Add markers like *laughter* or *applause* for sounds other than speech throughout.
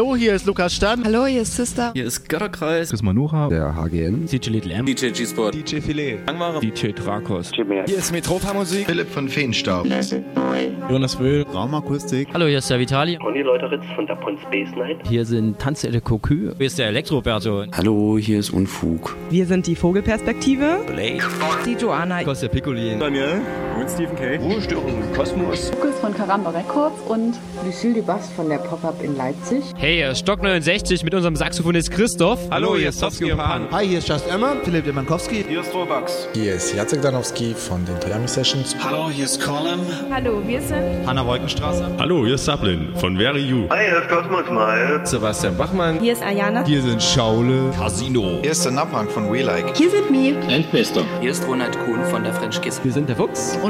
Hallo, hier ist Lukas Stern. Hallo, hier ist Sister. Hier ist Götterkreis. Chris Manuha. Der HGN. DJ Little M. DJ G-Sport. DJ Filet. Angmare. DJ Drakos. Hier ist Metropa Musik. Philipp von Feenstaub. Jonas Wöhl. Raumakustik. Hallo, hier ist der Vitali. Conny Leuteritz von der Pon Space Night. Hier sind Tanzelle Cocu. Hier ist der Elektroberto. Hallo, hier ist Unfug. Wir sind die Vogelperspektive. Blake. Die Joanna. Kostja Piccolin. Daniel. Und Stephen K. Ruhestörung im Kosmos. Lukas von Karamba Records und Lucille Dubas von der Pop-Up in Leipzig. Hey, hier ist Stock 69 mit unserem Saxophonist Christoph. Hallo, hier ist Towski und Pan. Hi, hier ist Just Emma, Philipp Demankowski. Hier ist Robax. Hier ist Jacek Danowski von den Toyami Sessions. Hallo, hier ist Colin. Hallo, wir sind Hanna Wolkenstraße. Hallo, hier ist Sablin von Very You. Hi, hier ist Cosmos Mal. Sebastian Bachmann. Hier ist Ayana. Hier sind Schaule. Casino. Hier ist der Napang von We Like. Hier sind mir. Endbester. Hier ist Ronald Kuhn von der French Kiss. Wir sind der Fuchs. Und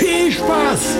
Viel Spaß!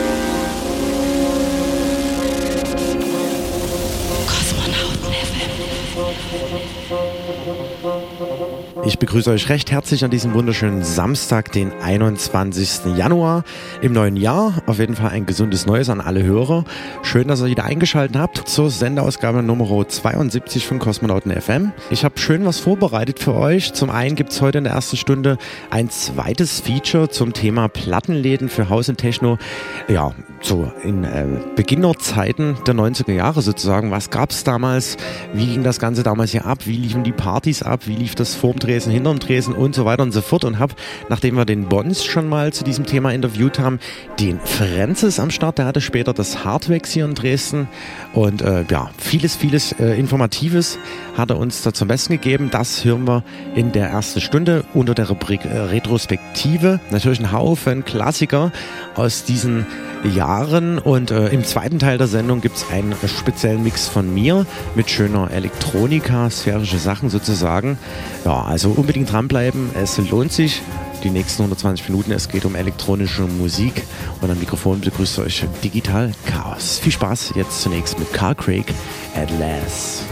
Ich begrüße euch recht herzlich an diesem wunderschönen Samstag, den 21. Januar im neuen Jahr. Auf jeden Fall ein gesundes Neues an alle Hörer. Schön, dass ihr wieder eingeschaltet habt zur Sendeausgabe Nummer 72 von Kosmonauten FM. Ich habe schön was vorbereitet für euch. Zum einen gibt es heute in der ersten Stunde ein zweites Feature zum Thema Plattenläden für Haus und Techno. Ja, so in äh, Beginnerzeiten der 90er Jahre sozusagen. Was gab es damals? Wie ging das Ganze damals hier ab? Wie liefen die Partys ab? Wie lief das vorm Dresen, hinterm Dresen und so weiter und so fort? Und habe, nachdem wir den Bons schon mal zu diesem Thema interviewt haben, den Francis am Start. Der hatte später das Hardwax hier in Dresden. Und äh, ja, vieles, vieles äh, Informatives hat er uns da zum Besten gegeben. Das hören wir in der ersten Stunde unter der Rubrik äh, Retrospektive. Natürlich ein Haufen Klassiker aus diesen Jahren und äh, im zweiten Teil der Sendung gibt es einen speziellen Mix von mir mit schöner Elektronika, sphärische Sachen sozusagen. Ja, also unbedingt dranbleiben, es lohnt sich. Die nächsten 120 Minuten, es geht um elektronische Musik und am Mikrofon begrüßt euch Digital Chaos. Viel Spaß jetzt zunächst mit Carl Craig at Last.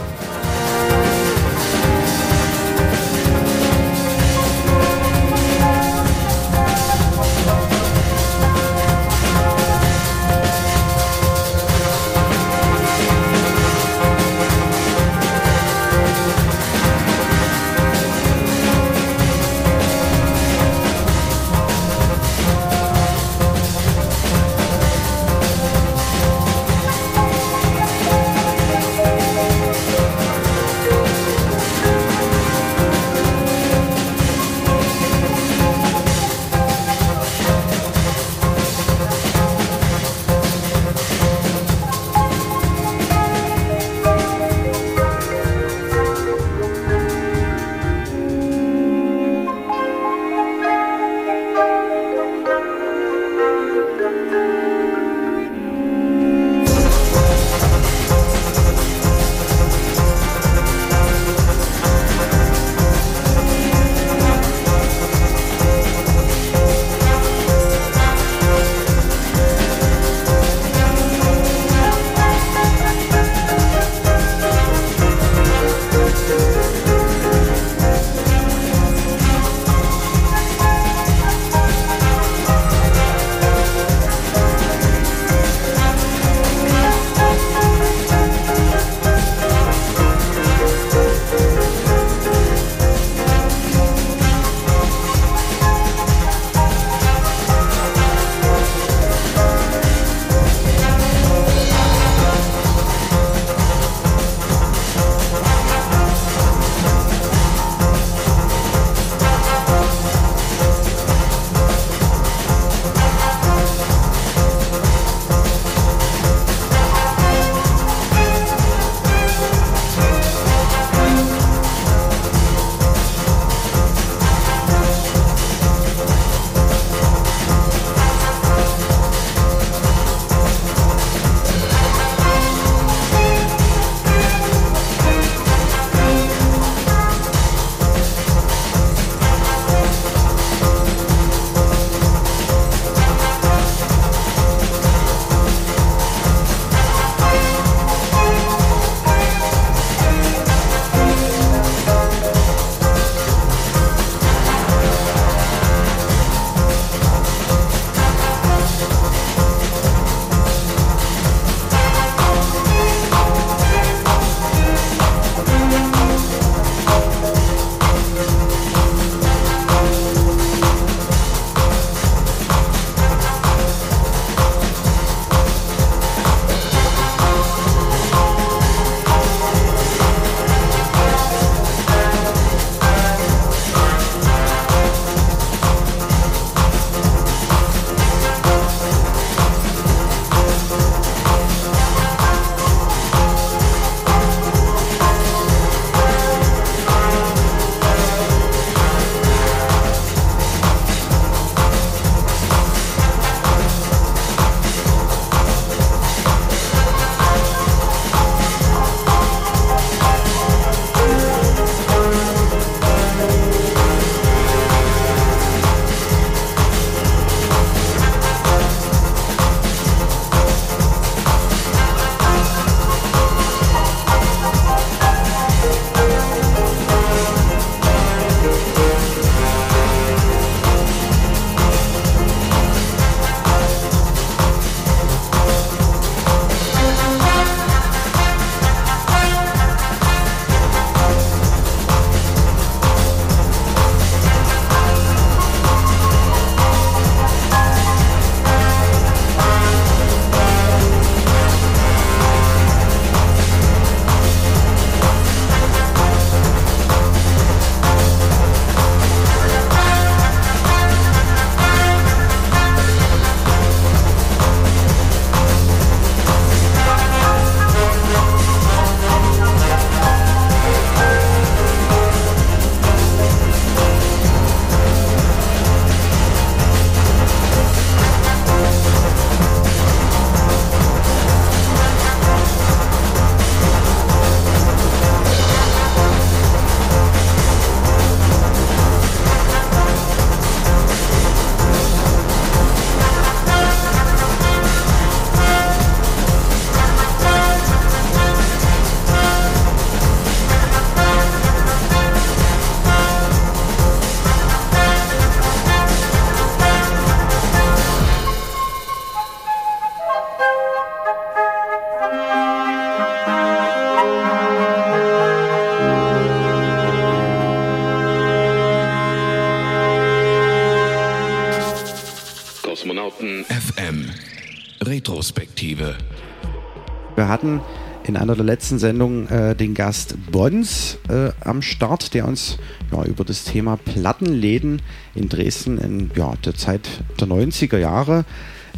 Hatten in einer der letzten Sendungen äh, den Gast Bons äh, am Start, der uns ja, über das Thema Plattenläden in Dresden in ja, der Zeit der 90er Jahre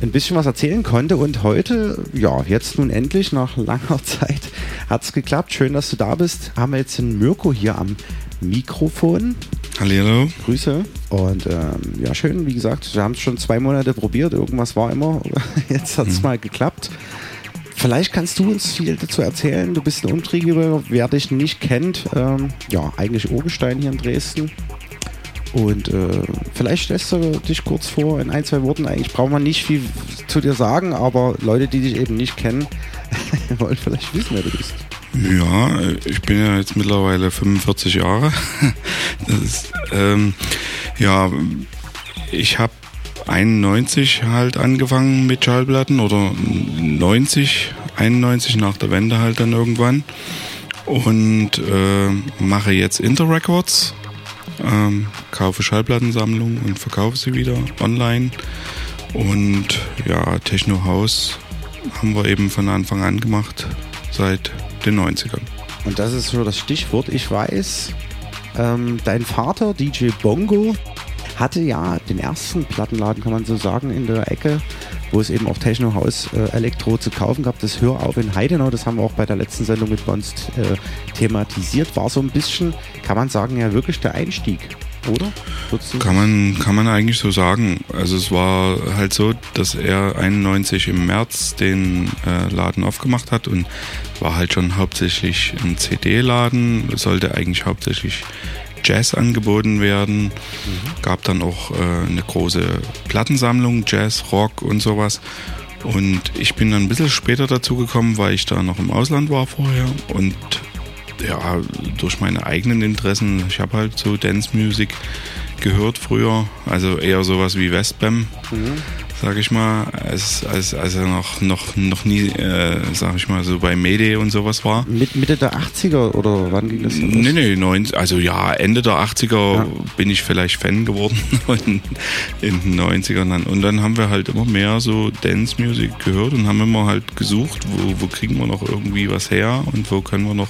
ein bisschen was erzählen konnte. Und heute, ja, jetzt nun endlich nach langer *laughs* Zeit hat es geklappt. Schön, dass du da bist. Haben wir jetzt den Mirko hier am Mikrofon. Hallo. Grüße. Und ähm, ja, schön, wie gesagt, wir haben es schon zwei Monate probiert. Irgendwas war immer. *laughs* Jetzt hat es mhm. mal geklappt. Vielleicht kannst du uns viel dazu erzählen. Du bist ein Umtriebiger, wer dich nicht kennt. Ähm, ja, eigentlich Urgestein hier in Dresden. Und äh, vielleicht stellst du dich kurz vor in ein, zwei Worten. Eigentlich braucht man nicht viel zu dir sagen, aber Leute, die dich eben nicht kennen, *laughs* wollen vielleicht wissen, wer du bist. Ja, ich bin ja jetzt mittlerweile 45 Jahre. *laughs* Ist, ähm, ja, ich habe 91 halt angefangen mit Schallplatten oder 90, 91 nach der Wende halt dann irgendwann und äh, mache jetzt Interrecords, ähm, kaufe Schallplattensammlungen und verkaufe sie wieder online und ja, Techno House haben wir eben von Anfang an gemacht, seit den 90ern. Und das ist so das Stichwort. Ich weiß, ähm, dein Vater, DJ Bongo, hatte ja den ersten Plattenladen, kann man so sagen, in der Ecke, wo es eben auch Techno House äh, Elektro zu kaufen gab. Das Hör auf in Heidenau, das haben wir auch bei der letzten Sendung mit uns äh, thematisiert, war so ein bisschen, kann man sagen, ja wirklich der Einstieg oder? Kann man, kann man eigentlich so sagen. Also es war halt so, dass er 91 im März den äh, Laden aufgemacht hat und war halt schon hauptsächlich ein CD-Laden, sollte eigentlich hauptsächlich Jazz angeboten werden. Mhm. Gab dann auch äh, eine große Plattensammlung, Jazz, Rock und sowas. Und ich bin dann ein bisschen später dazu gekommen, weil ich da noch im Ausland war vorher und ja, durch meine eigenen Interessen, ich habe halt so Dance Music gehört früher, also eher sowas wie Westbam, mhm. Sag ich mal, als, als, als er noch, noch, noch nie, äh, sag ich mal, so bei Mayday und sowas war. Mit Mitte der 80er oder wann ging das? Los? Nee, nee, 90, also ja, Ende der 80er ja. bin ich vielleicht Fan geworden *laughs* in den 90ern dann. Und dann haben wir halt immer mehr so Dance Music gehört und haben immer halt gesucht, wo, wo kriegen wir noch irgendwie was her und wo können wir noch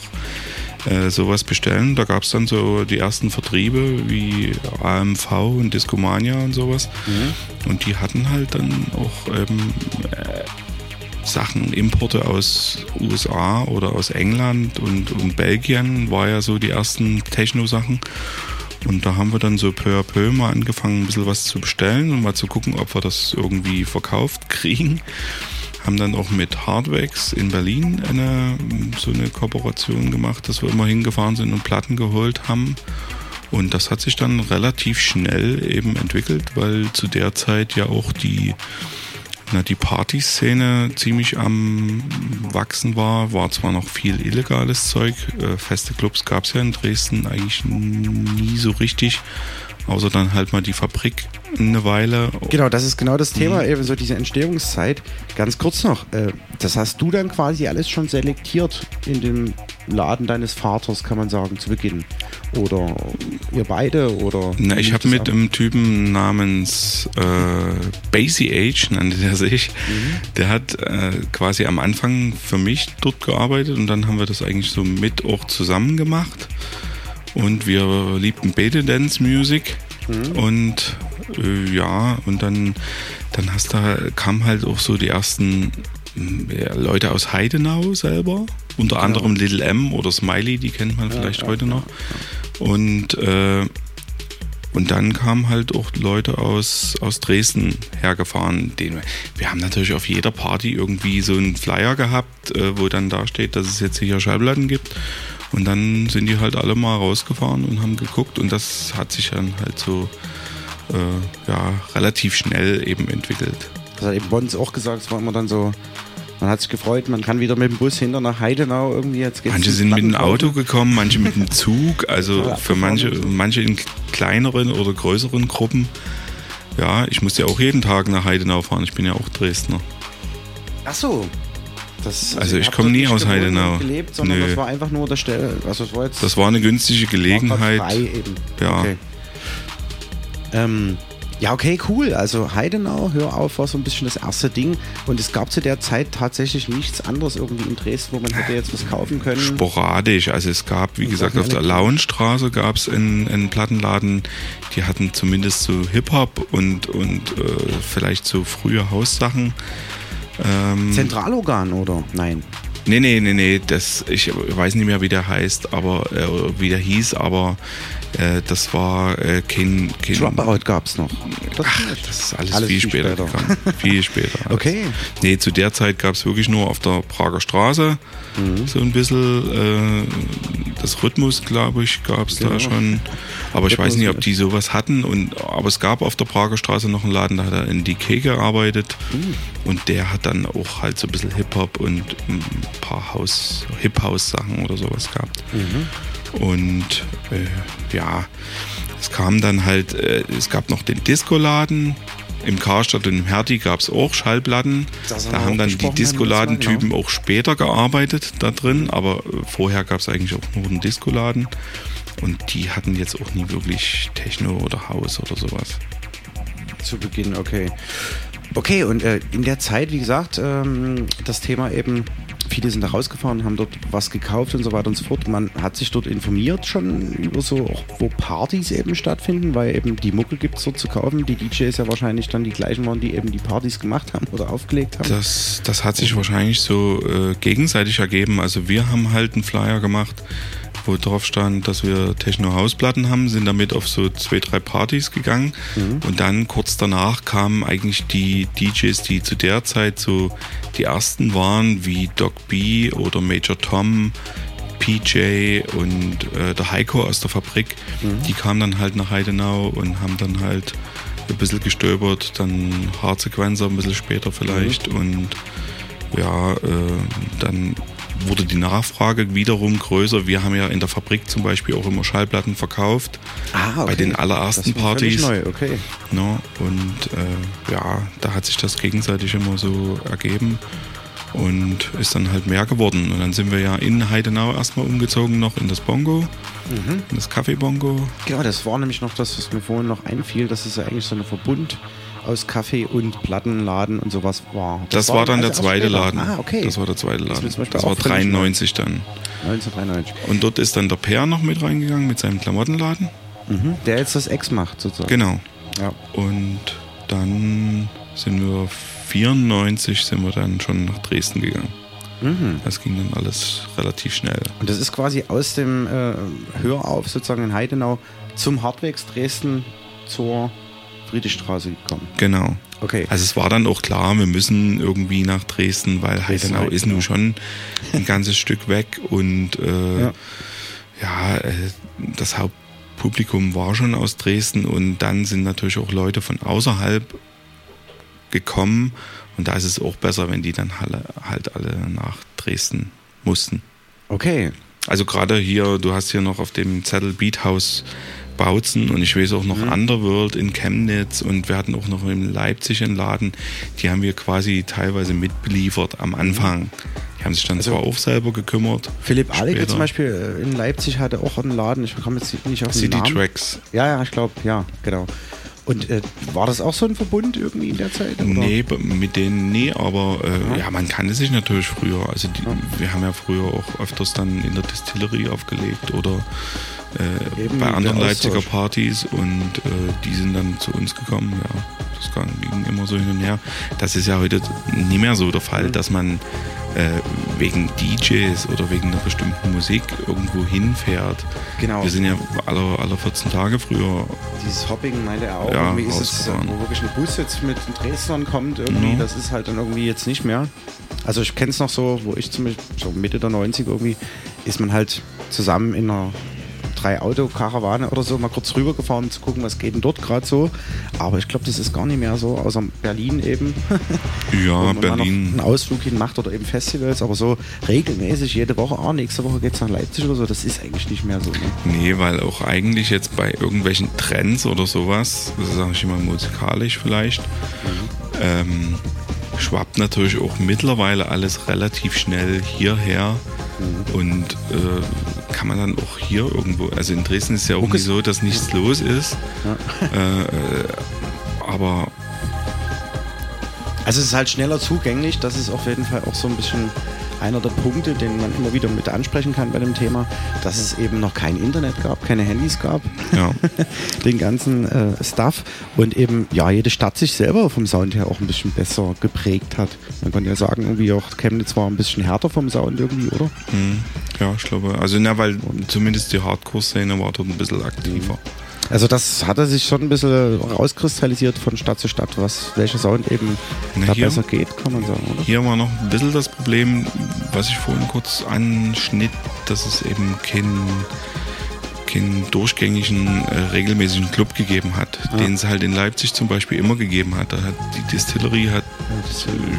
äh, sowas bestellen. Da gab es dann so die ersten Vertriebe wie AMV und Discomania und sowas. Mhm. Und die hatten halt dann auch ähm, äh, Sachen, Importe aus USA oder aus England und, und Belgien war ja so die ersten Techno-Sachen. Und da haben wir dann so peu à peu mal angefangen, ein bisschen was zu bestellen und mal zu gucken, ob wir das irgendwie verkauft *laughs* kriegen haben dann auch mit Hardwax in Berlin eine, so eine Kooperation gemacht, dass wir immer hingefahren sind und Platten geholt haben. Und das hat sich dann relativ schnell eben entwickelt, weil zu der Zeit ja auch die, na, die Partyszene ziemlich am Wachsen war. War zwar noch viel illegales Zeug, äh, feste Clubs gab es ja in Dresden eigentlich nie so richtig außer dann halt mal die Fabrik eine Weile. Genau, das ist genau das Thema, mhm. eben so diese Entstehungszeit. Ganz kurz noch, äh, das hast du dann quasi alles schon selektiert in dem Laden deines Vaters, kann man sagen, zu Beginn. Oder ihr beide oder. Na, ich habe mit einem Typen namens äh, Basie Age, nannte der sich. Mhm. Der hat äh, quasi am Anfang für mich dort gearbeitet und dann haben wir das eigentlich so mit auch zusammen gemacht. Und wir liebten Beta Dance Music. Mhm. Und äh, ja, und dann, dann hast da kam halt auch so die ersten ja, Leute aus Heidenau selber. Unter genau. anderem Little M oder Smiley, die kennt man ja, vielleicht ja, heute noch. Und äh, und dann kamen halt auch Leute aus, aus Dresden hergefahren. Den, wir haben natürlich auf jeder Party irgendwie so einen Flyer gehabt, äh, wo dann da steht, dass es jetzt hier Schallplatten gibt. Und dann sind die halt alle mal rausgefahren und haben geguckt und das hat sich dann halt so äh, ja, relativ schnell eben entwickelt. Das hat eben Bons auch gesagt, es war immer dann so, man hat sich gefreut, man kann wieder mit dem Bus hinter nach Heidenau irgendwie jetzt gehen. Manche sind mit dem Auto gekommen, manche mit dem Zug, also für manche, manche in kleineren oder größeren Gruppen. Ja, ich muss ja auch jeden Tag nach Heidenau fahren, ich bin ja auch Dresdner. Ach so, das, also, also ich komme nie aus Heidenau. Gelebt, sondern Nö. das war einfach nur der Stelle. Also das, war jetzt das war eine günstige Gelegenheit. Frei eben. Ja. Okay. Ähm, Ja, okay, cool. Also Heidenau, hör auf, war so ein bisschen das erste Ding. Und es gab zu der Zeit tatsächlich nichts anderes irgendwie in Dresden, wo man hätte jetzt was kaufen können. Sporadisch. Also es gab, wie gesagt, auf der Lauenstraße gab es einen, einen Plattenladen, die hatten zumindest so Hip-Hop und, und äh, vielleicht so frühe Haussachen. Ähm, Zentralorgan, oder? Nein. Nee, nee, nee, nee, das, ich weiß nicht mehr, wie der heißt, aber äh, wie der hieß, aber äh, das war äh, kein, kein Dropout gab es noch. Das, Ach, das ist alles, alles viel, viel, später, später. gekommen. viel später. Alles. *laughs* Okay. Nee, zu der Zeit gab es wirklich nur auf der Prager Straße mhm. so ein bisschen äh, das Rhythmus, glaube ich, gab es genau. da schon. Aber ich weiß nicht, ob die sowas hatten. Und, aber es gab auf der Prager Straße noch einen Laden, da hat er in DK gearbeitet. Mhm. Und der hat dann auch halt so ein bisschen Hip-Hop und ein paar Hip-House-Sachen oder sowas gehabt. Mhm. Und äh, ja, es kam dann halt, äh, es gab noch den Disco-Laden. Im Karstadt und im Hertie gab es auch Schallplatten. Da haben dann die Disco-Ladentypen genau. auch später gearbeitet da drin, aber vorher gab es eigentlich auch nur einen Disco-Laden. Und die hatten jetzt auch nie wirklich Techno oder Haus oder sowas. Zu Beginn, okay. Okay, und äh, in der Zeit, wie gesagt, ähm, das Thema eben, viele sind da rausgefahren, haben dort was gekauft und so weiter und so fort. Man hat sich dort informiert schon über so, wo Partys eben stattfinden, weil eben die Mucke gibt es dort zu kaufen. Die DJs ja wahrscheinlich dann die gleichen waren, die eben die Partys gemacht haben oder aufgelegt haben. Das, das hat sich wahrscheinlich so äh, gegenseitig ergeben. Also wir haben halt einen Flyer gemacht wo drauf stand, dass wir Techno-Hausplatten haben, sind damit auf so zwei, drei Partys gegangen. Mhm. Und dann kurz danach kamen eigentlich die DJs, die zu der Zeit so die ersten waren, wie Doc B oder Major Tom, PJ und äh, der Heiko aus der Fabrik. Mhm. Die kamen dann halt nach Heidenau und haben dann halt ein bisschen gestöbert, dann Hardsequencer ein bisschen später vielleicht mhm. und ja, äh, dann wurde die Nachfrage wiederum größer. Wir haben ja in der Fabrik zum Beispiel auch immer Schallplatten verkauft. Ah, okay. Bei den allerersten das Partys. Neu. Okay. No, und äh, ja, da hat sich das gegenseitig immer so ergeben und ist dann halt mehr geworden. Und dann sind wir ja in Heidenau erstmal umgezogen noch in das Bongo, mhm. in das Café Bongo. Genau, das war nämlich noch das, was mir vorhin noch einfiel. Das ist ja eigentlich so ein Verbund aus Kaffee und Plattenladen und sowas war. Das, das war, war dann der zweite Laden. Ah, okay. Das war der zweite Laden. Das, das war 93 dann. 1993. Und dort ist dann der Per noch mit reingegangen mit seinem Klamottenladen. Mhm. Der jetzt das Ex macht sozusagen. Genau. Ja. Und dann sind wir 94 sind wir dann schon nach Dresden gegangen. Mhm. Das ging dann alles relativ schnell. Und das ist quasi aus dem äh, Hörauf sozusagen in Heidenau zum Hartwegs Dresden zur Friedrichstraße gekommen. Genau. Okay. Also es war dann auch klar, wir müssen irgendwie nach Dresden, weil Heidenau ist nun schon ein ganzes *laughs* Stück weg und äh, ja, ja äh, das Hauptpublikum war schon aus Dresden und dann sind natürlich auch Leute von außerhalb gekommen und da ist es auch besser, wenn die dann alle, halt alle nach Dresden mussten. Okay. Also gerade hier, du hast hier noch auf dem Zettel Beat House Bautzen und ich weiß auch noch mhm. Underworld in Chemnitz und wir hatten auch noch in Leipzig einen Laden, die haben wir quasi teilweise mitbeliefert am Anfang. Die haben sich dann also zwar auch selber gekümmert. Philipp Aleke zum Beispiel äh, in Leipzig hatte auch einen Laden, ich komme jetzt nicht auf den City Namen. Tracks. Ja, ja, ich glaube, ja, genau. Und äh, war das auch so ein Verbund irgendwie in der Zeit? Oder? Nee, mit denen nie, aber äh, ja. ja. man kannte sich natürlich früher. Also die, ja. wir haben ja früher auch öfters dann in der Distillerie aufgelegt oder äh, bei anderen Leipziger Partys und äh, die sind dann zu uns gekommen. Ja, das ging immer so hin und her. Das ist ja heute nie mehr so der Fall, mhm. dass man äh, wegen DJs oder wegen einer bestimmten Musik irgendwo hinfährt. Genau. Wir sind ja alle, alle 14 Tage früher. Dieses Hopping meinte er auch. Ja, irgendwie ist es, wo wirklich ein Bus jetzt mit Dresdern kommt, irgendwie, mhm. das ist halt dann irgendwie jetzt nicht mehr. Also ich kenne es noch so, wo ich zum Beispiel so Mitte der 90 irgendwie, ist man halt zusammen in einer drei Autokarawane oder so mal kurz rübergefahren, um zu gucken, was geht denn dort gerade so. Aber ich glaube, das ist gar nicht mehr so, außer Berlin eben. *laughs* Ja, Berlin. einen Ausflug hin macht oder eben Festivals, aber so regelmäßig jede Woche, ah, nächste Woche geht es nach Leipzig oder so, das ist eigentlich nicht mehr so. Ne? Nee, weil auch eigentlich jetzt bei irgendwelchen Trends oder sowas, das sage ich immer musikalisch vielleicht, mhm. ähm, schwappt natürlich auch mittlerweile alles relativ schnell hierher. Und äh, kann man dann auch hier irgendwo, also in Dresden ist es ja auch nicht so, dass nichts los ist. Ja. Äh, aber also es ist halt schneller zugänglich, das ist auf jeden Fall auch so ein bisschen einer der Punkte, den man immer wieder mit ansprechen kann bei dem Thema, dass es eben noch kein Internet gab, keine Handys gab, ja. *laughs* den ganzen äh, Stuff und eben ja jede Stadt sich selber vom Sound her auch ein bisschen besser geprägt hat. Man kann ja sagen, irgendwie auch Chemnitz war ein bisschen härter vom Sound irgendwie, oder? Mhm. Ja, ich glaube, also na, weil zumindest die Hardcore-Szene war dort ein bisschen aktiver. Also das hat er sich schon ein bisschen rauskristallisiert von Stadt zu Stadt, was welcher Sound eben Na, da hier- besser geht, kann man sagen, oder? Hier war noch ein bisschen das Problem, was ich vorhin kurz anschnitt, dass es eben keinen keinen durchgängigen, äh, regelmäßigen Club gegeben hat, Ja. den es halt in Leipzig zum Beispiel immer gegeben hat. Da hat die Distillery hat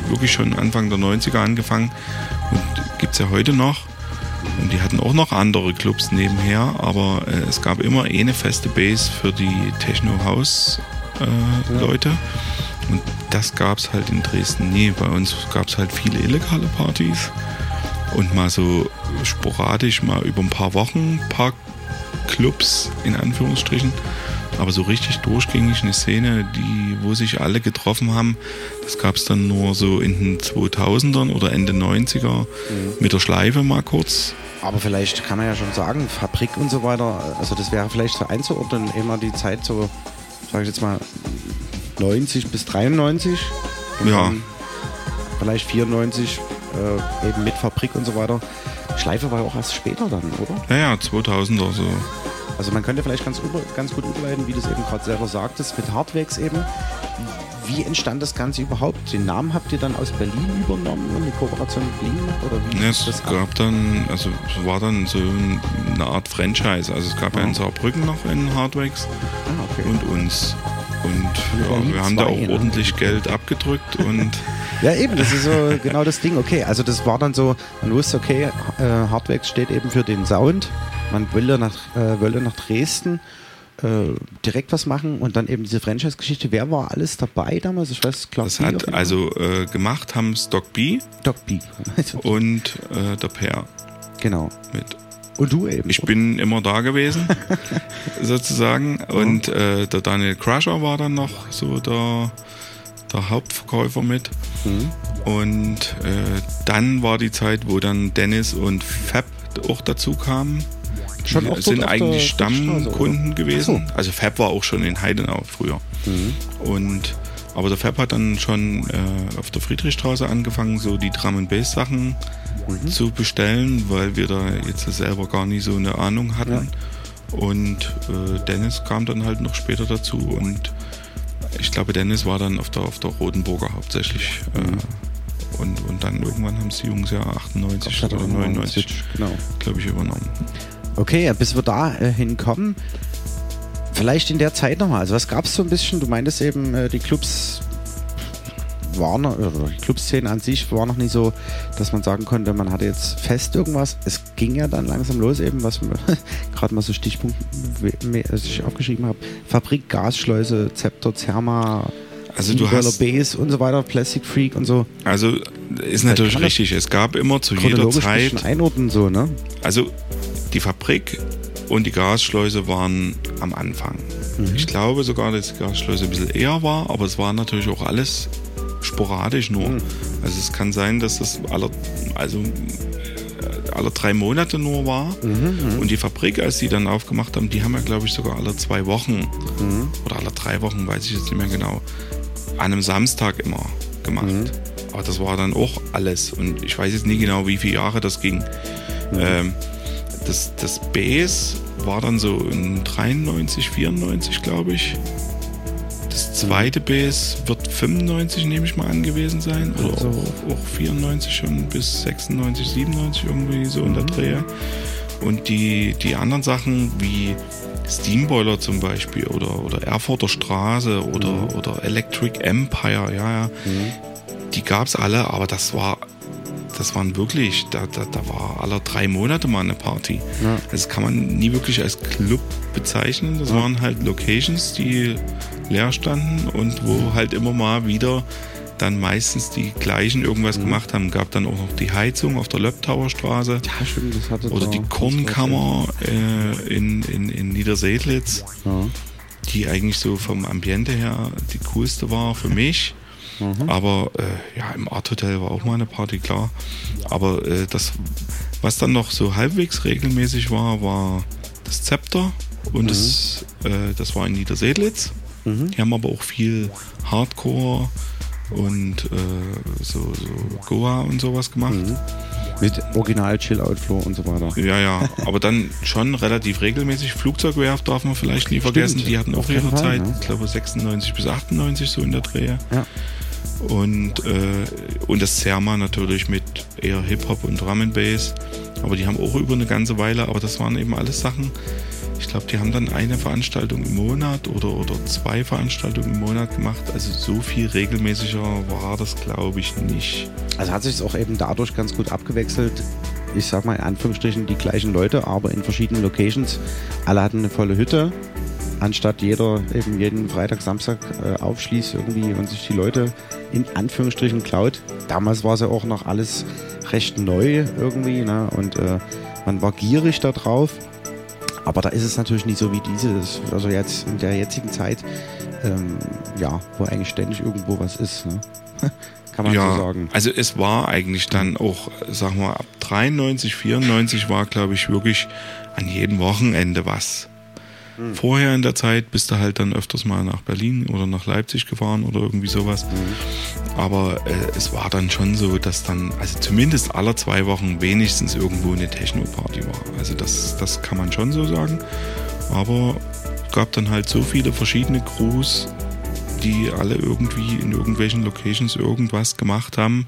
wirklich schon Anfang der 90er angefangen und gibt es ja heute noch. Und die hatten auch noch andere Clubs nebenher, aber äh, es gab immer eine feste Base für die Techno-House-Leute. Äh, Leute. Und das gab es halt in Dresden nie. Bei uns gab es halt viele illegale Partys und mal so sporadisch, mal über ein paar Wochen, ein paar Clubs in Anführungsstrichen. Aber so richtig durchgängig eine Szene, die, wo sich alle getroffen haben, das gab es dann nur so in den 2000ern oder Ende 90er mit der Schleife mal kurz. Aber vielleicht kann man ja schon sagen, Fabrik und so weiter, also das wäre vielleicht so einzuordnen, immer die Zeit so, sage ich jetzt mal, 90 bis 93. Und Ja. Vielleicht 94, äh, eben mit Fabrik und so weiter. Schleife war ja auch erst später dann, oder? Ja, ja, 2000er so. Also man könnte vielleicht ganz, über, ganz gut überleiten, wie du es eben gerade selber sagtest, mit Hardwax eben. Wie entstand das Ganze überhaupt? Den Namen habt ihr dann aus Berlin übernommen und eine Kooperation mit Berlin gemacht? Oder wie Ja, es das ab? gab dann, also es war dann so eine Art Franchise. Also es gab ja in Saarbrücken noch einen Hardwax Ah, okay. und uns. Und ja, Berlin wir haben da auch ne? ordentlich Geld abgedrückt und *laughs* Ja, eben, das ist so genau das Ding. Okay, also das war dann so, man wusste, okay, äh, Hardwax steht eben für den Sound. Man wollte nach, äh, nach Dresden äh, direkt was machen und dann eben diese Franchise-Geschichte. Wer war alles dabei damals? Ich weiß, klar. das hat also äh, gemacht haben Stock B Doc B. *laughs* und äh, der Per genau. mit. Und du eben. Ich bin immer da gewesen, *laughs* sozusagen. Und äh, der Daniel Crusher war dann noch so der, der Hauptverkäufer mit. Mhm. Und äh, dann war die Zeit, wo dann Dennis und Fab auch dazu kamen. Schon Die sind eigentlich Stammkunden gewesen. So. Also Fab war auch schon in Heidenau früher. Mhm. Und aber der Fab hat dann schon äh, auf der Friedrichstraße angefangen, so die Drum and Bass Sachen Mhm. zu bestellen, weil wir da jetzt selber gar nie so eine Ahnung hatten. Und äh, Dennis kam dann halt noch später dazu und ich glaube Dennis war dann auf der auf der Rotenburger hauptsächlich. Mhm. Äh, und, und dann irgendwann haben es die Jungs ja 98 Gott, oder hat er noch einen 99, Switch, Genau. glaube ich, übernommen. Okay, bis wir da äh, hinkommen, vielleicht in der Zeit nochmal. Also was gab es so ein bisschen? Du meintest eben, äh, die Clubs waren, oder die Clubszene an sich war noch nicht so, dass man sagen konnte, man hatte jetzt fest irgendwas. Es ging ja dann langsam los eben, was gerade *laughs* mal so Stichpunkt was ich aufgeschrieben habe. Fabrik, Gasschleuse, Zepter, Zerma, Also du hast- Base und so weiter, Plastic Freak und so. Also ist natürlich richtig. Es gab immer zu jeder Zeit einordnen so, ne? Also die Fabrik und die Gasschleuse waren am Anfang. Mhm. Ich glaube sogar, dass die Gasschleuse ein bisschen eher war, aber es war natürlich auch alles sporadisch nur. Mhm. Also es kann sein, dass das alle, also äh, alle drei Monate nur war. Mhm, Und die Fabrik, als die dann aufgemacht haben, die haben ja glaube ich sogar alle zwei Wochen Mhm. oder alle drei Wochen, weiß ich jetzt nicht mehr genau, an einem Samstag immer gemacht. Mhm. Aber das war dann auch alles. Und ich weiß jetzt nie genau, wie viele Jahre das ging. Ähm, das, das Bass war dann so in 93, 94, glaube ich. Das zweite Bass wird 95, nehme ich mal an, gewesen sein. Oder Also- auch, auch 94 schon bis 96, 97 irgendwie so in der Drehe. Und die, die anderen Sachen wie Steamboiler zum Beispiel oder, oder Erfurter Straße oder, oder Electric Empire, ja, ja, die gab es alle, aber das war, das waren wirklich, da, da, da war alle drei Monate mal eine Party. Ja. Das kann man nie wirklich als Club bezeichnen. Das Ja. waren halt Locations, die leer standen und wo halt immer mal wieder dann meistens die gleichen irgendwas Mhm. gemacht haben. Gab dann auch noch die Heizung auf der Löbtauer Straße. Ja, stimmt, das hatte Oder da- die Kornkammer äh, in, in, in Niedersedlitz. Ja. die eigentlich so vom Ambiente her die coolste war für *laughs* mich. Mhm. Aber äh, ja, im Art Hotel war auch mal eine Party, klar. Aber äh, das, was dann noch so halbwegs regelmäßig war, war das Zepter und mhm. das, äh, das war in Niedersedlitz. Mhm. Die haben aber auch viel Hardcore und äh, so, so Goa und sowas gemacht. Mhm. Mit Original Chill-Out-Floor und so weiter. Ja, ja, *laughs* aber dann schon relativ regelmäßig. Flugzeugwerft darf man vielleicht nie vergessen. Stimmt. Die hatten auch ihre Fall, Zeit, ne? ich glaube 96 bis 98 so in der Drehe. Ja. Und, äh, und das Serma natürlich mit eher Hip-Hop und Drum and Bass. Aber die haben auch über eine ganze Weile, aber das waren eben alles Sachen, ich glaube, die haben dann eine Veranstaltung im Monat oder, oder zwei Veranstaltungen im Monat gemacht. Also so viel regelmäßiger war das, glaube ich, nicht. Also hat sich es auch eben dadurch ganz gut abgewechselt. Ich sag mal in Anführungsstrichen die gleichen Leute, aber in verschiedenen Locations. Alle hatten eine volle Hütte. Anstatt jeder eben jeden Freitag, Samstag äh, aufschließt irgendwie und sich die Leute in Anführungsstrichen klaut. Damals war es ja auch noch alles recht neu irgendwie ne? und äh, man war gierig darauf. Aber da ist es natürlich nicht so wie dieses, also jetzt in der jetzigen Zeit, ähm, ja, wo eigentlich ständig irgendwo was ist. Ne? *laughs* Kann man ja, so sagen. Also es war eigentlich dann auch, sagen wir, ab 93, 94 war, glaube ich, wirklich an jedem Wochenende was. Mhm. Vorher in der Zeit bist du halt dann öfters mal nach Berlin oder nach Leipzig gefahren oder irgendwie sowas. Mhm. Aber äh, es war dann schon so, dass dann, also zumindest alle zwei Wochen wenigstens irgendwo eine Techno-Party war. Also das, das kann man schon so sagen. Aber es gab dann halt so viele verschiedene Crews, die alle irgendwie in irgendwelchen Locations irgendwas gemacht haben.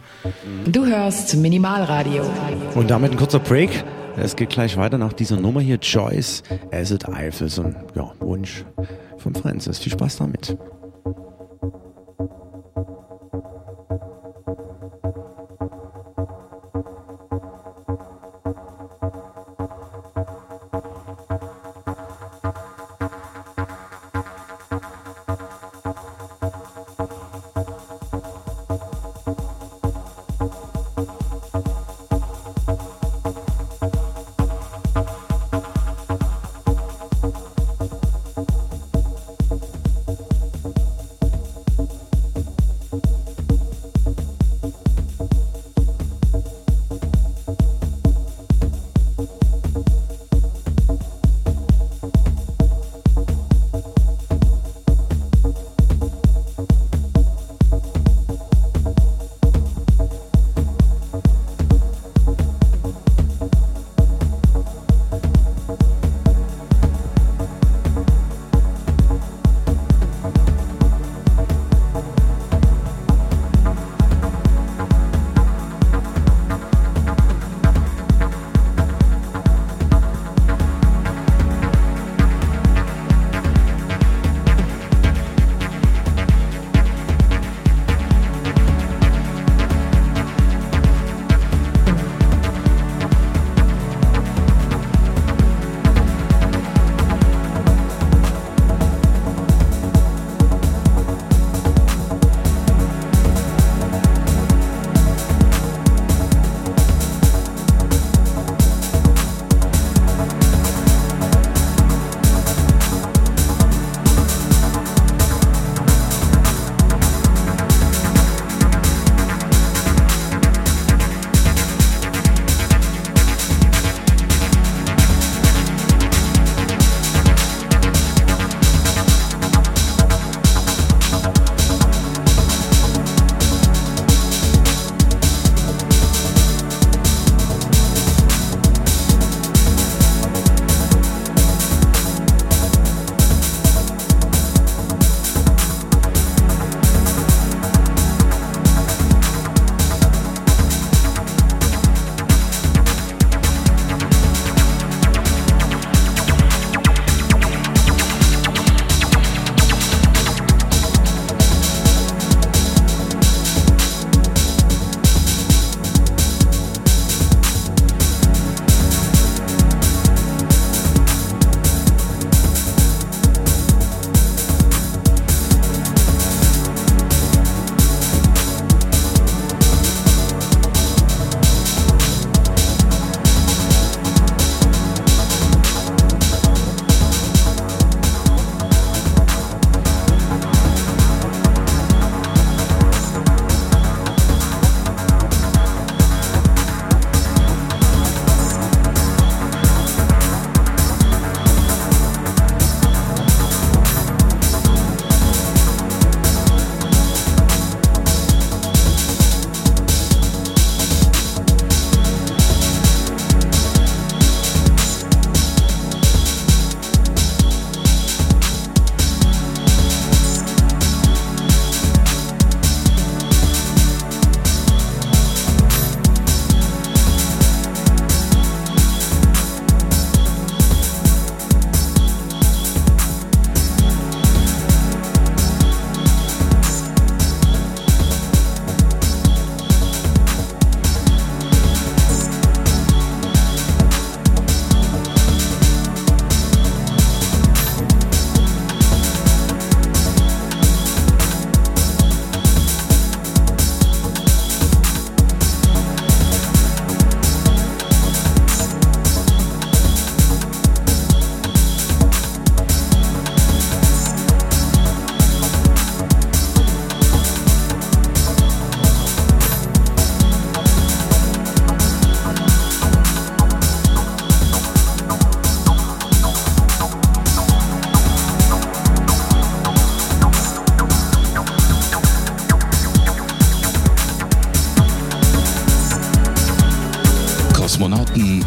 Du hörst Minimalradio. Und damit ein kurzer Break. Es geht gleich weiter nach dieser Nummer hier, Joyce Acid Eifel, so ein ja, Wunsch von Francis. Viel Spaß damit.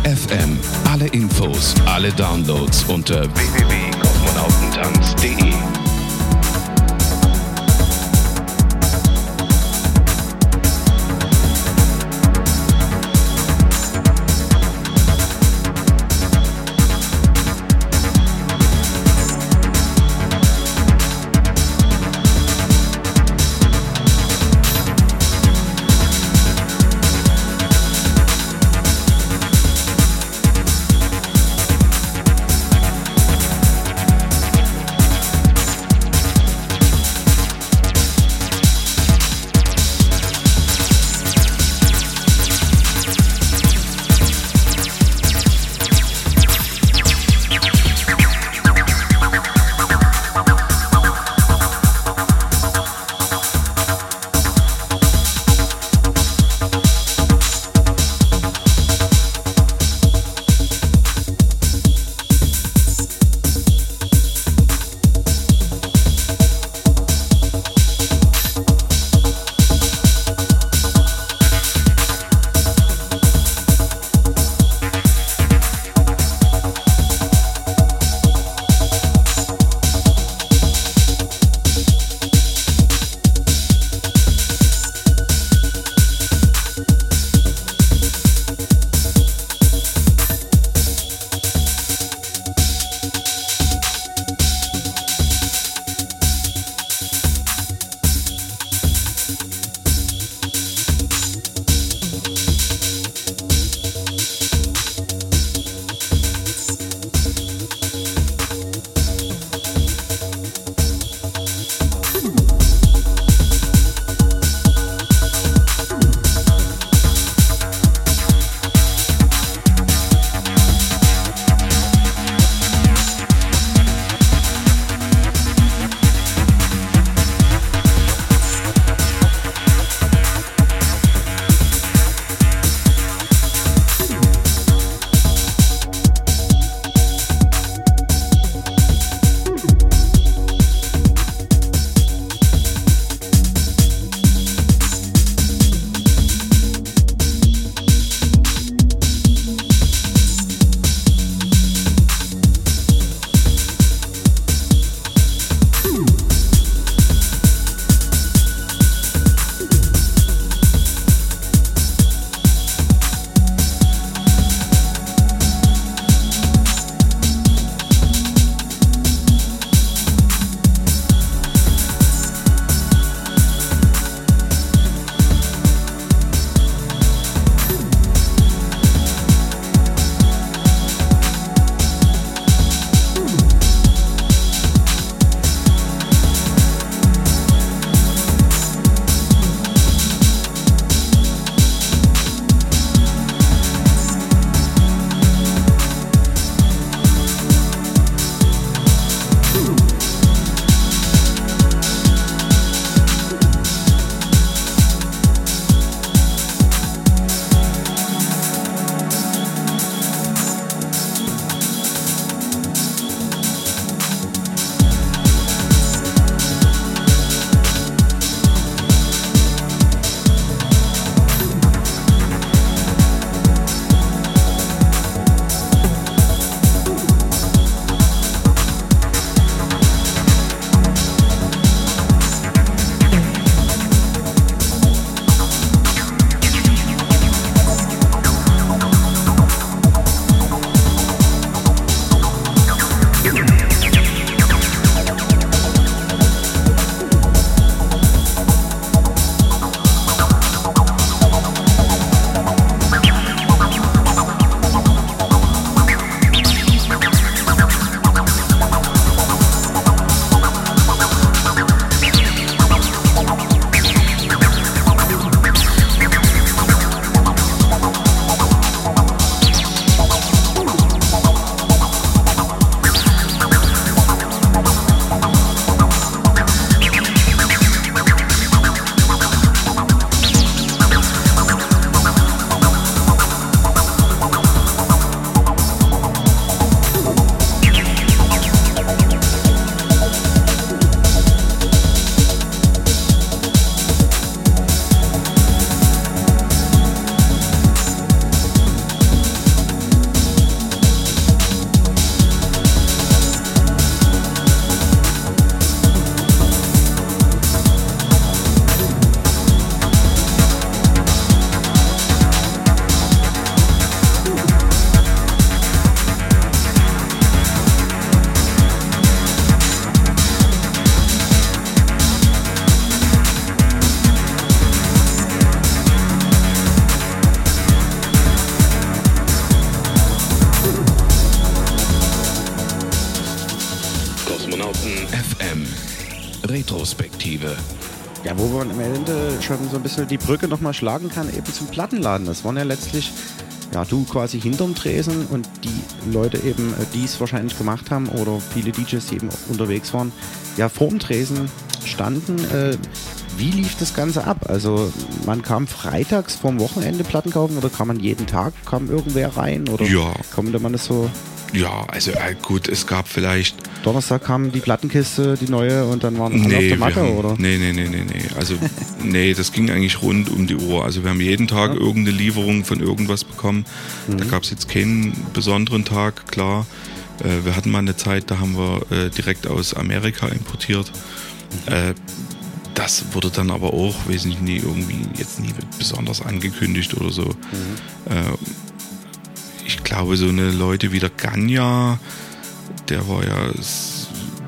FM. Alle Infos, alle Downloads unter www.kosmonautentanz.de. schon so ein bisschen die Brücke nochmal schlagen kann, eben zum Plattenladen. Das waren ja letztlich, ja, du quasi hinterm Tresen und die Leute eben, äh, die es wahrscheinlich gemacht haben oder viele DJs, die eben unterwegs waren, ja, vorm Tresen standen. Äh, wie lief das Ganze ab? Also man kam freitags vom Wochenende Platten kaufen oder kam man jeden Tag, kam irgendwer rein oder ja. konnte man das so? Ja, also äh, gut, es gab vielleicht. Donnerstag kam die Plattenkiste, die neue, und dann waren alle nee, auf der Matte, haben, oder? Nee, nee, nee, nee, nee. Also, *laughs* nee, das ging eigentlich rund um die Uhr. Also, wir haben jeden Tag ja. irgendeine Lieferung von irgendwas bekommen. Mhm. Da gab es jetzt keinen besonderen Tag, klar. Äh, wir hatten mal eine Zeit, da haben wir äh, direkt aus Amerika importiert. Mhm. Äh, das wurde dann aber auch, weiß nicht, nie irgendwie jetzt nie besonders angekündigt oder so. Mhm. Äh, ich glaube, so eine Leute wie der Ganya, der war ja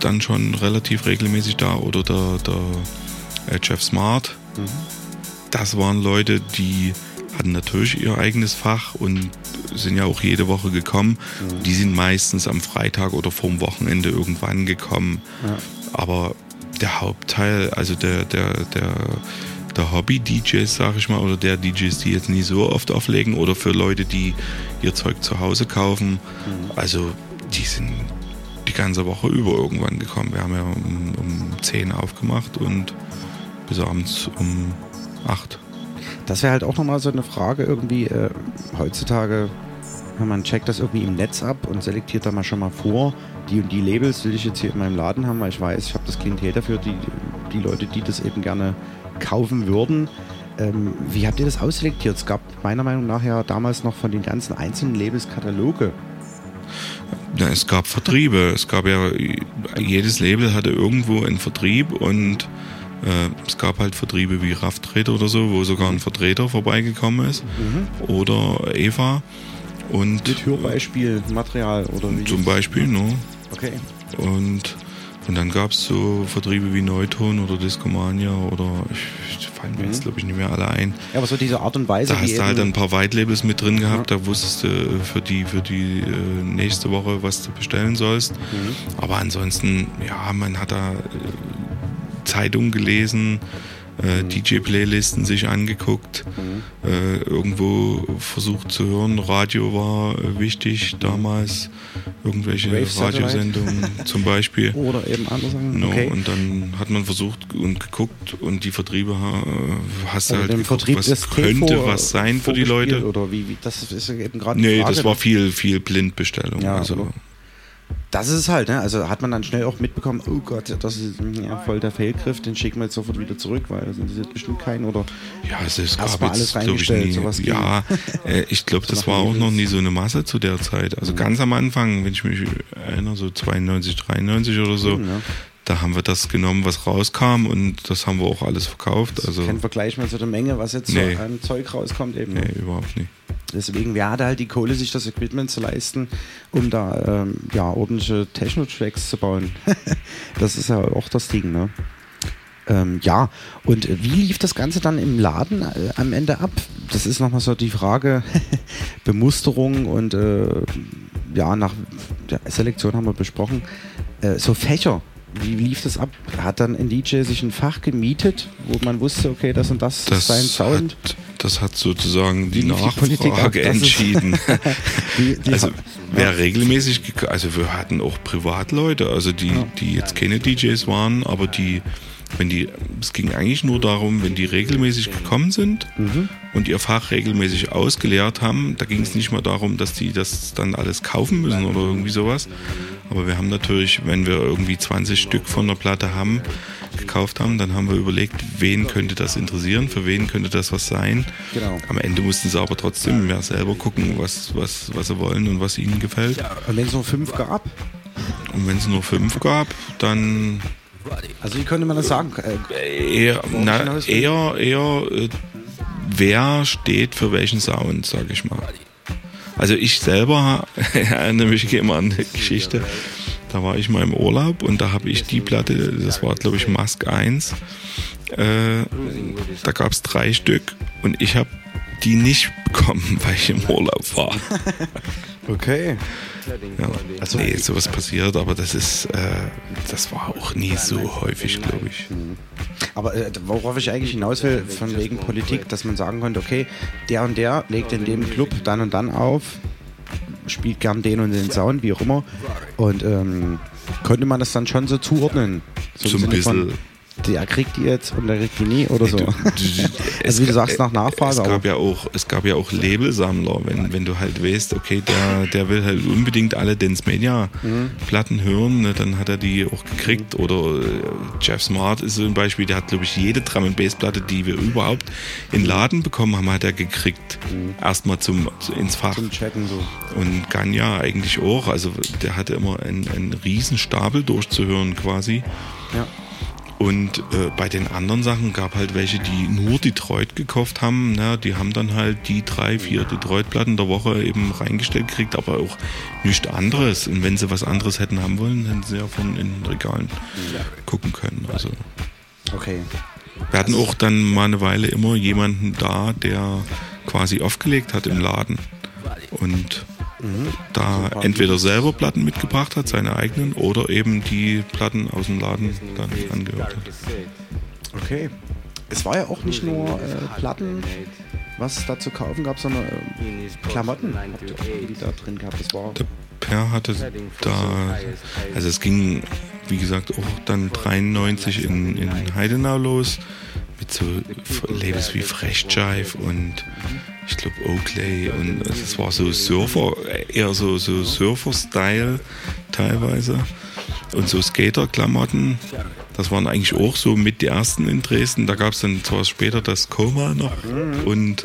dann schon relativ regelmäßig da oder der, der äh, Jeff Smart. Das waren Leute, die hatten natürlich ihr eigenes Fach und sind ja auch jede Woche gekommen. Mhm. Die sind meistens am Freitag oder vorm Wochenende irgendwann gekommen. Ja. Aber der Hauptteil, also der, der, der, der Hobby-DJs, sag ich mal, oder der DJs, die jetzt nie so oft auflegen, oder für Leute, die ihr Zeug zu Hause kaufen, mhm. also die sind die ganze Woche über irgendwann gekommen. Wir haben ja um, um 10 aufgemacht und bis abends um 8. Das wäre halt auch nochmal so eine Frage irgendwie äh, heutzutage, man checkt das irgendwie im Netz ab und selektiert da mal schon mal vor, die und die Labels will ich jetzt hier in meinem Laden haben, weil ich weiß, ich habe das Klientel dafür, die, die Leute, die das eben gerne kaufen würden. Ähm, wie habt ihr das ausselektiert? Es gab meiner Meinung nach ja damals noch von den ganzen einzelnen Labels Kataloge. Ja, es gab Vertriebe. Es gab ja, jedes Label hatte irgendwo einen Vertrieb und äh, es gab halt Vertriebe wie Raftrate oder so, wo sogar ein Vertreter vorbeigekommen ist. Mhm. Oder Eva. Und Mit Hörbeispiel, Material oder wie? Zum Beispiel, ne? Okay. Und, und dann gab es so Vertriebe wie Neuton oder Discomania oder ich, ich fallen mir mhm. jetzt glaube ich nicht mehr alle ein. Ja, aber so diese Art und Weise. Da hast du halt ein paar White Labels mit drin gehabt, ja. da wusstest du für die, für die äh, nächste Woche, was du bestellen sollst. Mhm. Aber ansonsten, ja, man hat da äh, Zeitungen gelesen, äh, mhm. DJ-Playlisten sich angeguckt, mhm. äh, irgendwo versucht zu hören. Radio war äh, wichtig damals, irgendwelche Radiosendungen *laughs* zum Beispiel. Oder eben andere Sachen. No, okay. Und dann hat man versucht und geguckt und die Vertriebe äh, hast du also halt geguckt, Vertrieb was könnte was sein für die Leute. Oder wie, wie das ist eben gerade Nee, das war viel, viel Blindbestellung. Ja, also. Das ist es halt, ne? Also hat man dann schnell auch mitbekommen, oh Gott, das ist ja, voll der Fehlgriff, den schicken wir jetzt sofort wieder zurück, weil das interessiert bestimmt keinen oder ja, es ist gab jetzt, alles reingestellt, ich nie, sowas Ja, äh, ich glaube, *laughs* das war auch noch nie so eine Masse zu der Zeit. Also mhm. ganz am Anfang, wenn ich mich erinnere, so 92, 93 oder so, mhm, ja. Da haben wir das genommen, was rauskam und das haben wir auch alles verkauft. Also kein Vergleich mehr zu der Menge, was jetzt nee. so an Zeug rauskommt eben. Nee, überhaupt nicht. Deswegen, wer hatte halt die Kohle, sich das Equipment zu leisten, um da ähm, ja, ordentliche Techno-Tracks zu bauen. *laughs* das ist ja auch das Ding, ne? Ähm, ja, und wie lief das Ganze dann im Laden äh, am Ende ab? Das ist nochmal so die Frage *laughs* Bemusterung und äh, ja, nach der Selektion haben wir besprochen. Äh, so Fächer, wie lief das ab? Hat dann ein DJ sich ein Fach gemietet, wo man wusste, okay, das und das, das ist sein Sound? Hat, das hat sozusagen die, die Nachfrage entschieden. *laughs* die, die *laughs* also wer regelmäßig, also wir hatten auch Privatleute, also die, ja. die jetzt keine DJs waren, aber die wenn die, es ging eigentlich nur darum, wenn die regelmäßig gekommen sind mhm. und ihr Fach regelmäßig ausgeleert haben, da ging es nicht mal darum, dass die das dann alles kaufen müssen oder irgendwie sowas. Aber wir haben natürlich, wenn wir irgendwie 20 Stück von der Platte haben, gekauft haben, dann haben wir überlegt, wen könnte das interessieren, für wen könnte das was sein. Genau. Am Ende mussten sie aber trotzdem mehr selber gucken, was, was, was sie wollen und was ihnen gefällt. Und wenn es nur fünf gab? Und wenn es nur fünf gab, dann also wie könnte man das sagen? Äh, eher, na, eher, eher, äh, wer steht für welchen Sound, sag ich mal. Also ich selber *laughs* erinnere mich immer an eine Geschichte. Da war ich mal im Urlaub und da habe ich die Platte, das war glaube ich Mask 1, äh, da gab es drei Stück und ich habe die nicht bekommen, *laughs* weil ich im Urlaub war. Okay. Ja. Also, nee, sowas passiert, aber das ist, äh, das war auch nie so häufig, glaube ich. Aber äh, worauf ich eigentlich hinaus will, von wegen Politik, dass man sagen konnte, okay, der und der legt in dem Club dann und dann auf, spielt gern den und den Sound, wie auch immer. Und ähm, konnte man das dann schon so zuordnen? So ein bisschen. Von, der kriegt die jetzt und der kriegt die nie oder so. *laughs* Also wie du sagst, nach Nachfrage. Es gab ja auch, es gab ja auch Labelsammler, wenn, wenn du halt weißt, okay, der, der will halt unbedingt alle Dance Media Platten hören, ne, dann hat er die auch gekriegt. Oder äh, Jeff Smart ist so ein Beispiel, der hat, glaube ich, jede Drum and Bass Platte, die wir überhaupt in Laden bekommen haben, hat er gekriegt. Erstmal zum, ins Fach. Zum Chatten so. Und Ganya eigentlich auch. Also der hatte immer einen, einen riesen Stapel durchzuhören quasi. Ja. Und äh, bei den anderen Sachen gab halt welche, die nur Detroit gekauft haben. Na, die haben dann halt die drei, vier Detroit-Platten der Woche eben reingestellt gekriegt, aber auch nichts anderes. Und wenn sie was anderes hätten haben wollen, hätten sie ja von in den Regalen gucken können. Also. Okay. Wir hatten auch dann mal eine Weile immer jemanden da, der quasi aufgelegt hat im Laden. Und Mhm. Da entweder selber Platten mitgebracht hat, seine eigenen, oder eben die Platten aus dem Laden dann angehört hat. Okay. Es war ja auch nicht nur äh, Platten, was es da zu kaufen gab, sondern äh, Klamotten, die da drin gehabt. Das war Der Per hatte da, also es ging, wie gesagt, auch dann 93 in, in Heidenau los mit so Labels wie Fresh Jive und ich glaube Oakley und es war so Surfer, eher so, so Surfer-Style teilweise und so Skater-Klamotten. Das waren eigentlich auch so mit die ersten in Dresden. Da gab es dann zwar später das Koma noch und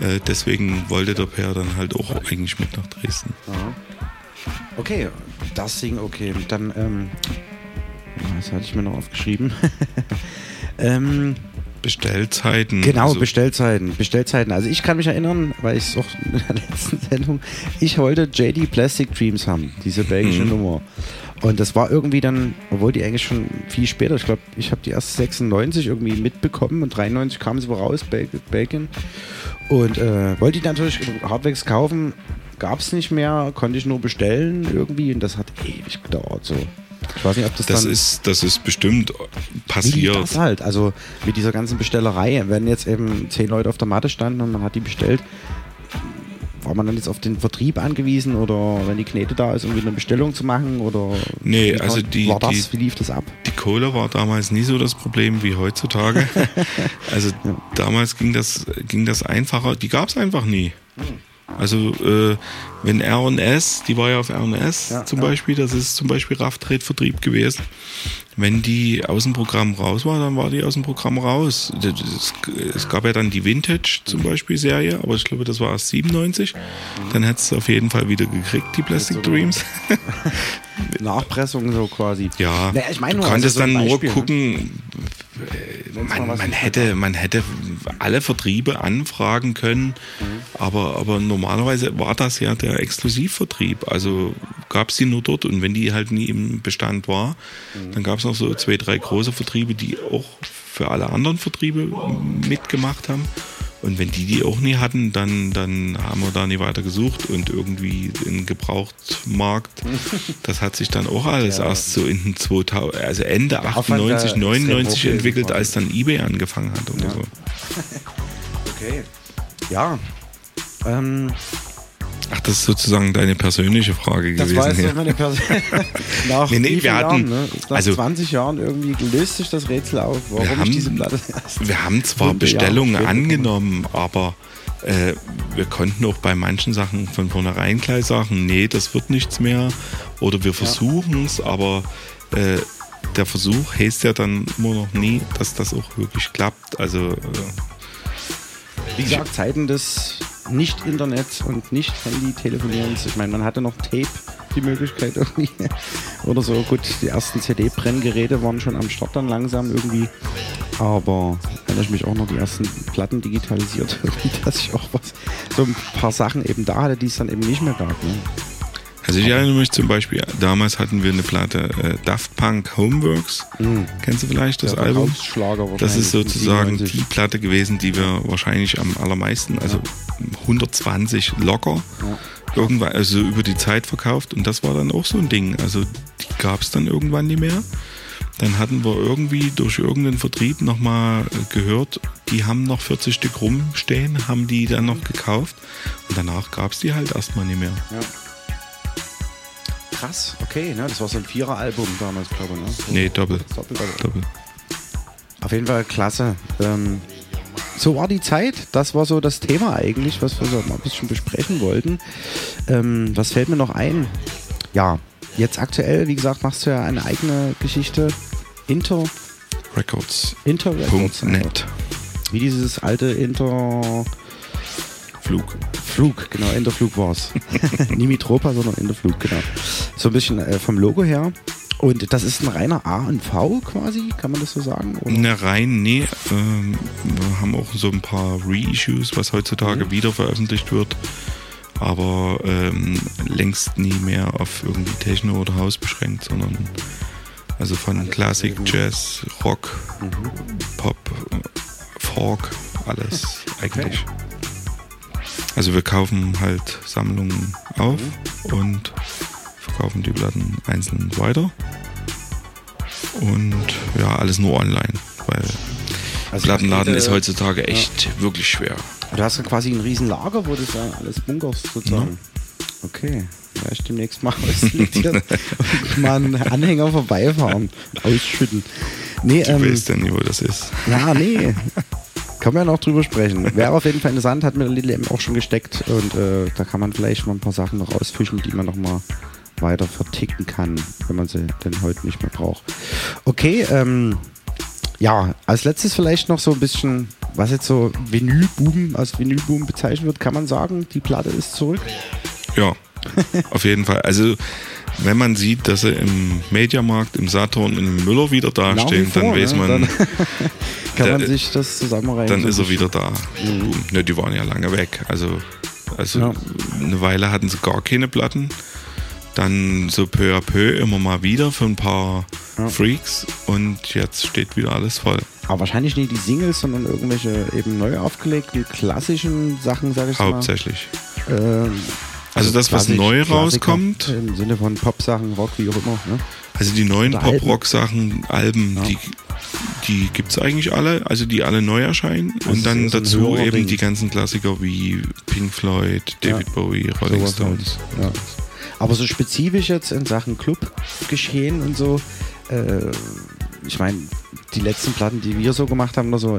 äh, deswegen wollte der Per dann halt auch eigentlich mit nach Dresden. Okay, das Ding, okay. Dann, ähm, was hatte ich mir noch aufgeschrieben? *laughs* ähm, Bestellzeiten. Genau, also Bestellzeiten. Bestellzeiten. Also ich kann mich erinnern, weil ich es auch in der *laughs* letzten Sendung, ich wollte JD Plastic Dreams haben, diese belgische mhm. Nummer. Und das war irgendwie dann, obwohl die eigentlich schon viel später, ich glaube, ich habe die erst 96 irgendwie mitbekommen und 93 kam sie wohl raus, Belgien. Und äh, wollte die natürlich halbwegs kaufen, gab es nicht mehr, konnte ich nur bestellen irgendwie und das hat ewig gedauert so. Ich weiß nicht, ob das, das dann. Ist, das ist bestimmt passiert. Das halt. Also mit dieser ganzen Bestellerei, wenn jetzt eben zehn Leute auf der Matte standen und man hat die bestellt, war man dann jetzt auf den Vertrieb angewiesen oder wenn die Knete da ist, irgendwie eine Bestellung zu machen oder nee, also die, war das, die, wie lief das ab? Die Kohle war damals nie so das Problem wie heutzutage. *laughs* also ja. damals ging das, ging das einfacher, die gab es einfach nie. Hm. Also äh, wenn R&S, die war ja auf R&S ja, zum ja. Beispiel, das ist zum Beispiel Raftred-Vertrieb gewesen. Wenn die aus dem Programm raus war, dann war die aus dem Programm raus. Es gab ja dann die Vintage zum Beispiel Serie, aber ich glaube, das war erst 97. Dann hättest du auf jeden Fall wieder gekriegt, die Plastic Dreams. *laughs* Nachpressung so quasi. Ja, naja, ich meine, du konntest also dann nur ne? gucken, man, man hätte, man hätte alle Vertriebe anfragen können, mhm. aber, aber normalerweise war das ja der Exklusivvertrieb. Also gab es die nur dort und wenn die halt nie im Bestand war, mhm. dann gab es noch so zwei, drei große Vertriebe, die auch für alle anderen Vertriebe mitgemacht haben. Und wenn die die auch nie hatten, dann, dann haben wir da nie weiter gesucht und irgendwie den Gebrauchtmarkt, *laughs* das hat sich dann auch alles ja. erst so in den 2000, also Ende 98, 99 entwickelt, als dann eBay angefangen hat oder ja. so. *laughs* Okay. Ja. Ähm, Ach, das ist sozusagen deine persönliche Frage das gewesen. Das war jetzt meine persönliche *laughs* Nach nee, nee, wir hatten, Jahren, ne? Nach also, 20 Jahren irgendwie löst sich das Rätsel auf, warum wir haben, ich diese Platte Wir haben zwar Bestellungen Jahr angenommen, aber äh, wir konnten auch bei manchen Sachen von vornherein gleich sagen, nee, das wird nichts mehr. Oder wir versuchen es, ja. aber äh, der Versuch heißt ja dann immer noch nie, dass das auch wirklich klappt. Also äh, wie gesagt, Zeiten des nicht-Internet und nicht Handy-Telefonierens. Ich meine, man hatte noch Tape, die Möglichkeit *laughs* irgendwie. Oder so. Gut, die ersten CD-Brenngeräte waren schon am Start dann langsam irgendwie. Aber erinnere ich mich auch noch die ersten Platten digitalisiert, *laughs* dass ich auch was, so ein paar Sachen eben da hatte, die es dann eben nicht mehr gab. Ne? Also ich erinnere mich zum Beispiel, damals hatten wir eine Platte äh, Daft Punk Homeworks. Mhm. Kennst du vielleicht das ja, Album? Das ist sozusagen die Platte gewesen, die wir wahrscheinlich am allermeisten, also 120 locker, ja. irgendwann, also über die Zeit verkauft und das war dann auch so ein Ding. Also die gab es dann irgendwann nicht mehr. Dann hatten wir irgendwie durch irgendeinen Vertrieb nochmal gehört, die haben noch 40 Stück rumstehen, haben die dann noch gekauft und danach gab es die halt erstmal nicht mehr. Ja. Krass, okay, ne? das war so ein Vierer-Album damals, glaube ich. Ne? So nee, doppel. Doppel, doppel. doppel. Auf jeden Fall klasse. Ähm, so war die Zeit. Das war so das Thema eigentlich, was wir so mal ein bisschen besprechen wollten. Ähm, was fällt mir noch ein? Ja, jetzt aktuell, wie gesagt, machst du ja eine eigene Geschichte. Inter Records. Inter Records. Net. Wie dieses alte Inter Flug. Flug, genau, Interflug war es. Nie Mitropa, sondern Interflug, genau. So ein bisschen äh, vom Logo her. Und das ist ein reiner A und V quasi, kann man das so sagen? Oder? Ne, rein, nee. Ähm, wir haben auch so ein paar Reissues, was heutzutage mhm. wieder veröffentlicht wird. Aber ähm, längst nie mehr auf irgendwie Techno oder House beschränkt, sondern also von alles Classic, Jazz, Rock, mhm. Pop, Folk, alles *laughs* eigentlich. Also wir kaufen halt Sammlungen auf mhm. und verkaufen die Platten einzeln weiter. Und ja, alles nur online, weil also Plattenladen ist heutzutage echt ja. wirklich schwer. Du hast ja quasi ein riesen Lager, wo du da alles bunkerst sozusagen. Ja. Okay. Ich demnächst mal *laughs* auslistieren und mal einen Anhänger vorbeifahren, ausschütten. Nee, du ähm, weißt ja nie, wo das ist. Ja, nee. *laughs* Kann man ja noch drüber sprechen. Wäre auf jeden Fall interessant, hat mir der Little M auch schon gesteckt und äh, da kann man vielleicht mal ein paar Sachen noch rausfischen, die man noch mal weiter verticken kann, wenn man sie denn heute nicht mehr braucht. Okay, ähm, ja, als letztes vielleicht noch so ein bisschen, was jetzt so Vinylboom, als Vinylboom bezeichnet wird, kann man sagen, die Platte ist zurück? Ja, auf jeden Fall. Also wenn man sieht, dass sie im Mediamarkt, im Saturn und im Müller wieder dastehen, vor, dann weiß ne? man. Dann *laughs* kann man sich das zusammenreißen. Dann ist er wieder da. Mhm. Ne, die waren ja lange weg. Also, also ja. eine Weile hatten sie gar keine Platten. Dann so peu à peu immer mal wieder für ein paar ja. Freaks und jetzt steht wieder alles voll. Aber wahrscheinlich nicht die Singles, sondern irgendwelche eben neu aufgelegten klassischen Sachen, sage ich Hauptsächlich. mal. Hauptsächlich. Ähm, also das, was neu rauskommt. Im Sinne von Pop-Sachen, Rock, wie auch immer. Ne? Also die neuen Pop-Rock-Sachen, Alben, ja. die, die gibt es eigentlich alle, also die alle neu erscheinen. Also und dann dazu eben Ding. die ganzen Klassiker wie Pink Floyd, David ja. Bowie, Rolling so Stones. Halt. Ja. Aber so spezifisch jetzt in Sachen Club-Geschehen und so, äh, ich meine, die letzten Platten, die wir so gemacht haben, so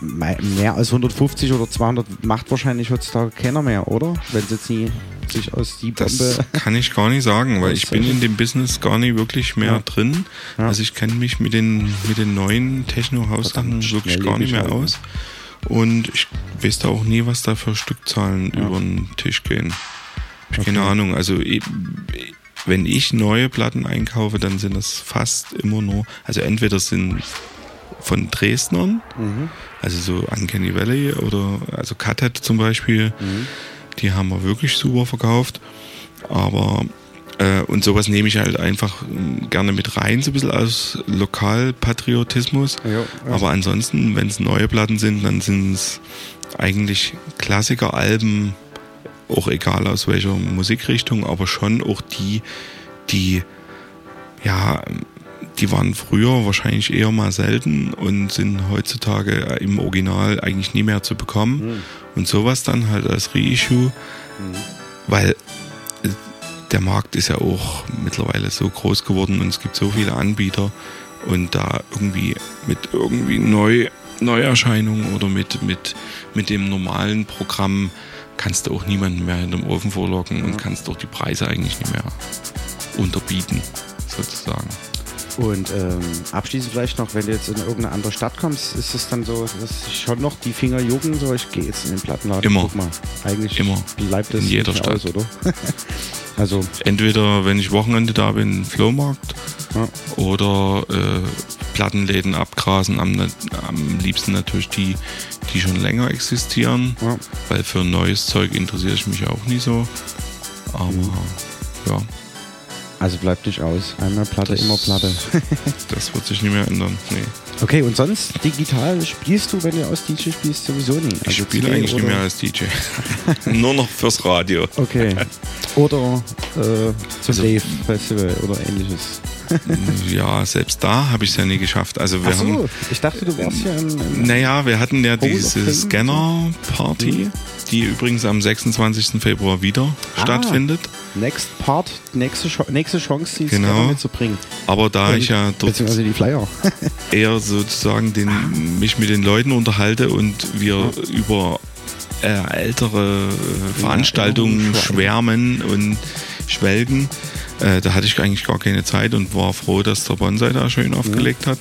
mehr als 150 oder 200 macht wahrscheinlich heutzutage keiner mehr, oder? Wenn sie jetzt nie sich aus die Bombe. Das kann ich gar nicht sagen, weil ich *laughs* bin in dem Business gar nicht wirklich mehr ja. drin. Ja. Also ich kenne mich mit den, mit den neuen Techno-Haus-Sachen wirklich gar nicht mehr halt, aus. Und ich weiß da auch nie, was da für Stückzahlen ja. über den Tisch gehen. Ich okay. keine Ahnung. Also wenn ich neue Platten einkaufe, dann sind das fast immer nur, also entweder sind von Dresdnern, mhm. also so Uncanny Valley oder also Cuthead zum Beispiel, mhm. die haben wir wirklich super verkauft. Aber äh, und sowas nehme ich halt einfach ähm, gerne mit rein, so ein bisschen aus Lokalpatriotismus. Ja, ja. Aber ansonsten, wenn es neue Platten sind, dann sind es eigentlich Klassiker-Alben, auch egal aus welcher Musikrichtung, aber schon auch die, die ja die waren früher wahrscheinlich eher mal selten und sind heutzutage im Original eigentlich nie mehr zu bekommen. Mhm. Und sowas dann halt als Reissue, mhm. weil äh, der Markt ist ja auch mittlerweile so groß geworden und es gibt so viele Anbieter und da irgendwie mit irgendwie neu Neuerscheinungen oder mit, mit, mit dem normalen Programm kannst du auch niemanden mehr hinterm Ofen vorlocken und kannst auch die Preise eigentlich nicht mehr unterbieten, sozusagen. Und ähm, abschließend vielleicht noch, wenn du jetzt in irgendeine andere Stadt kommst, ist es dann so, dass ich schon noch die Finger jucken, so ich gehe jetzt in den Plattenladen. Immer. Guck mal, eigentlich Immer. bleibt es in jeder Stadt, aus, oder? *laughs* also entweder wenn ich Wochenende da bin, Flohmarkt ja. oder äh, Plattenläden abgrasen. Am, am liebsten natürlich die, die schon länger existieren, ja. weil für neues Zeug interessiere ich mich auch nie so. Aber mhm. ja. Also bleibt nicht aus. Einmal Platte, Das- immer Platte. *laughs* Das wird sich nicht mehr ändern. Nee. Okay, und sonst digital spielst du, wenn du aus DJ spielst, sowieso nie? Ich Also spiele CD eigentlich nicht oder- mehr als DJ. *laughs* Nur noch fürs Radio. Okay. *laughs* Oder äh, zum Also- Dave Festival oder ähnliches. Ja, selbst da habe ich es ja nie geschafft. Also wir Ach haben. so, ich dachte, du warst ja im, im Naja, wir hatten ja diese? Scanner-Party, die übrigens am 26. Februar wieder Ah. stattfindet. Next Part, nächste, Ch nächste Chance, die Genau. Scanner mitzubringen. Aber da Und- ich ja dort Beziehungsweise die Flyer. *laughs* eher sozusagen den, mich mit den Leuten unterhalte und wir über äh, ältere äh, Veranstaltungen ja, schwärmen und schwelgen, äh, da hatte ich eigentlich gar keine Zeit und war froh, dass der Bonsai da schön aufgelegt hat.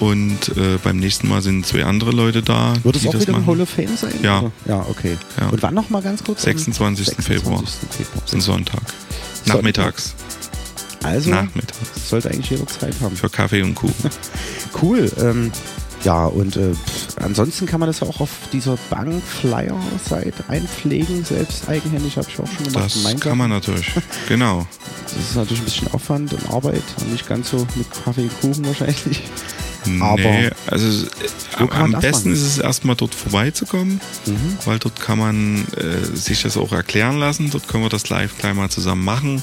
Und äh, beim nächsten Mal sind zwei andere Leute da. Wird es auch wieder im machen. Hall of Fame sein? Ja. oder? Ja, okay. Ja. Und wann noch mal ganz kurz? 26. Februar. 26. Februar. Ein Sonntag. Nachmittags. Also, Nachmittags. sollte eigentlich jeder Zeit haben. Für Kaffee und Kuchen. *laughs* Cool. Ähm, ja, und äh, ansonsten kann man das ja auch auf dieser Bank-Flyer-Seite einpflegen, selbst eigenhändig, habe ich auch schon gemacht. Das kann man natürlich. Genau. Das ist natürlich ein bisschen Aufwand und Arbeit und nicht ganz so mit Kaffee und Kuchen wahrscheinlich. Aber nee, also äh, am, am besten ist es erstmal dort vorbeizukommen, Mhm. weil dort kann man äh, sich das auch erklären lassen. Dort können wir das live gleich mal zusammen machen.